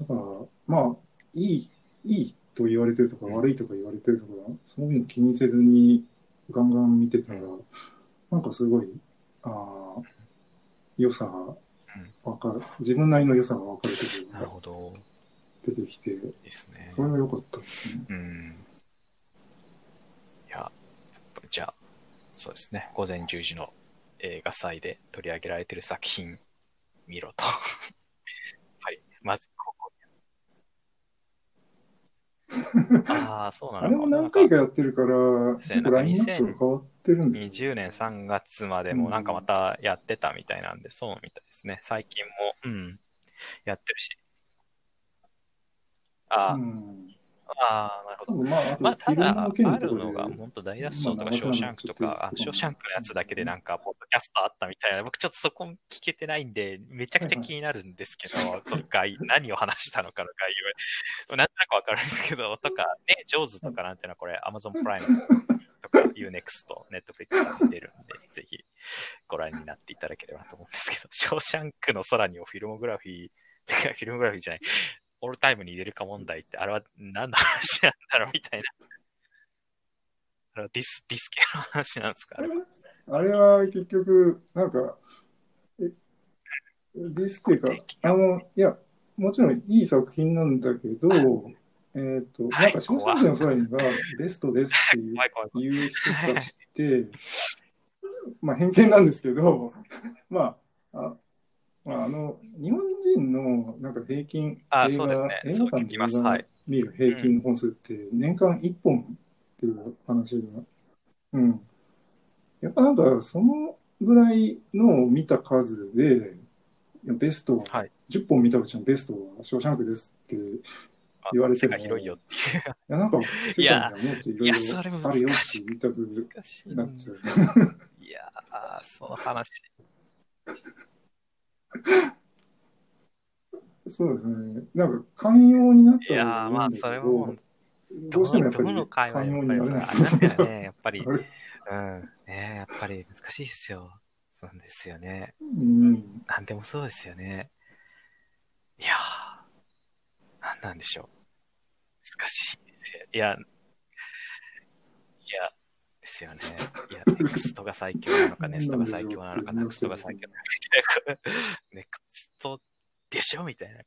だから、まあ、いい、いいと言われてるとか、悪いとか言われてるとか、そういうの気にせずに、ガンガン見てたら、なんかすごい、ああ、良さがわかる、自分なりの良さがわかるところなるがほど。出てきて、いいですね。それは良かったですね。うん。いや、やっぱりじゃあ、そうですね。午前10時の映画祭で取り上げられている作品、見ろと。はい。まず、ここに。ああ、そうなあれのかな。も何回かやってるから、結構ラインナップが変わってるんですよ。20年3月までもなんかまたやってたみたいなんで、そうみたいですね。最近も、うん、やってるし。あー、うん。あー、なるほど。まあ、ただ、あるのが、本当大脱走とか、まあショーシャンクとか、ショーシャンクのやつだけでなんか、ポッドキャストあったみたいな、僕ちょっとそこ聞けてないんで、めちゃくちゃ気になるんですけど、その概、何を話したのかの概要。なんとなくわかるんですけど、とか、ね、ジョーズとかなんていうのはこれ、Amazon プライムとか、Unext、Netflix が出るんで、ぜひご覧になっていただければと思うんですけど、ショーシャンクの空にをフィルモグラフィー、フィルモグラフィーじゃない、オールタイムに入れるか問題って、あれは何の話なんだろうみたいな。あれはディス、ディス系の話なんですか？あれは。あれは結局、なんか、えディスっていうか、あの、いや、もちろんいい作品なんだけど、えっ、と、はいなんか、正直の際にがベストですっていう怖い。う人たちって、まあ偏見なんですけど、まあ、あまあ、あの、日本人のなんか平均、あ映そうですね。画、映そう画館で映画聞きます。はい。見る平均本数って年間1本っていう話が、うん。やっぱなんかそのぐらいのを見た数で、ベストは、はい。10本見たうちのベストはショーシャンクですってあ言われても世界広いよいや、なんか、世界にはもっといろいろあるよって言いたくなっちゃう。いやー、その話。そうですね。なんか、寛容になったいやー、まあそれもど、どうしてもやっぱりどの会話寛容になれなよね、やっぱり。うん。ねやっぱり難しいですよ。そうですよね。うん。なんでもそうですよね。いやー、なんなんでしょう。難しいですよ。いや、ですよね。いや、ネクストが最強なのか、ネストが最強なのか、ネクストが最強なのか。ネクストでしょみたいな。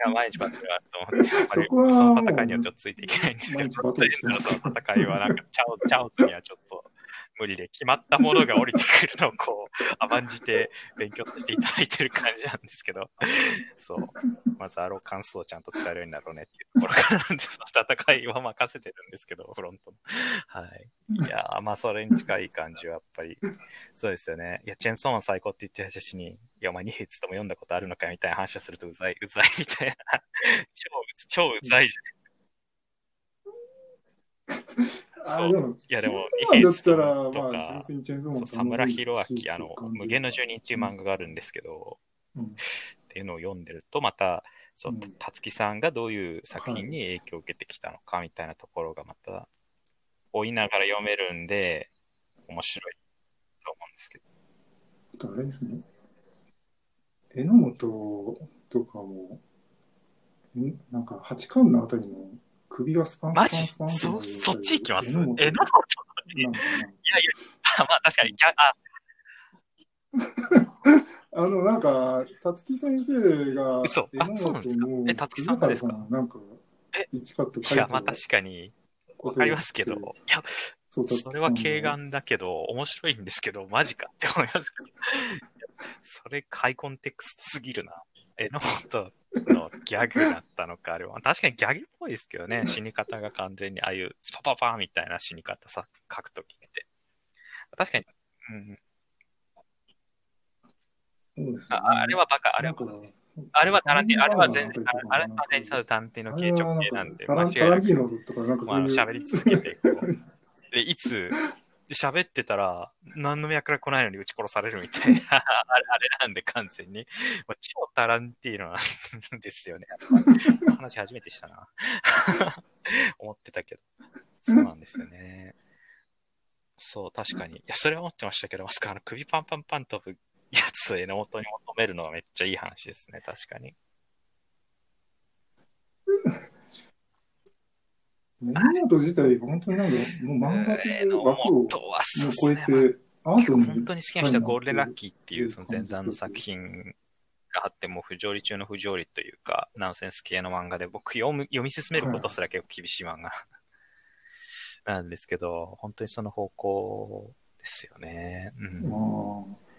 いや、毎日バトルだと思って、やっぱりその戦いにはちょっとついていけないんですけ毎ど、その戦いはなんか、チャオ、チャオズにはちょっと無理で、決まったものが降りてくるのをこう、甘んじて勉強していただいてる感じなんですけど、そう。まず、あの関数をちゃんと使えるようになろうねっていうところからなんで、そ の戦いは任せてるんですけど、フロントの。はい。いや、まあ、それに近い感じはやっぱり、そうですよね。いや、チェンソーマン最高って言ってたしに、いや、お前2筆とも読んだことあるのかみたいな話をするとうざい、うざいみたいな。超超うざいじあーでも、いやでもそうなんだったら、とかまあ、純粋にチェーンソーマ村弘明、あの、無限の住人っていう漫画があるんですけど、うん。っていうのを読んでると、また、そううん、たつきさんがどういう作品に影響を受けてきたのかみたいなところがまた、追いながら読めるんで、面白いと思うんですけど。あとあれですね。榎本とかも、ん？なんか八巻のあたりの首がスパンスパマジンスパンそ、そっち行きます？え、なんか、なんかあまあ確かに、あ、な あ。の、なんか、たつき先生が、嘘。あ榎そうなんですか？え辰木さんがですか？なんか、え？一カットいや、まあ確かに、わかりますけど、いや、それは軽眼だけど、面白いんですけど、マジかって思いますけど。それ、ハイコンテクストすぎるな。榎本のギャグだったのか、あれは。確かにギャグっぽいですけどね、死に方が完全に、ああいう、パパパーみたいな死に方さ、書くときって。確かに、うん、そうですね。ああれはバカ、あれは、あれはタランティーノ、あれは全然、ああれは全然タランティーノ系直系なんで、間違いなく。まあ、喋り続けて、こう。で、いつ、喋ってたら、何の脈絡来ないのに撃ち殺されるみたいな、あれなんで完全に。まあ、超タランティーノなんですよね。話初めてしたな。思ってたけど。そうなんですよね。そう、確かに。いや、それは思ってましたけど、まさかあの首パンパンパン飛ぶやつを榎本に求めるのがめっちゃいい話ですね、確かに。榎本自体、本当になんか、もう漫画という枠を超え。て、アートに本当に好きな人はゴールデンラッキーっていううんその前段の作品があって、もう不条理中の不条理というか、ナンセンス系の漫画で僕読む 読み進めることすら結構厳しい漫画なんですけど、本当にその方向ですよね。うん。ああ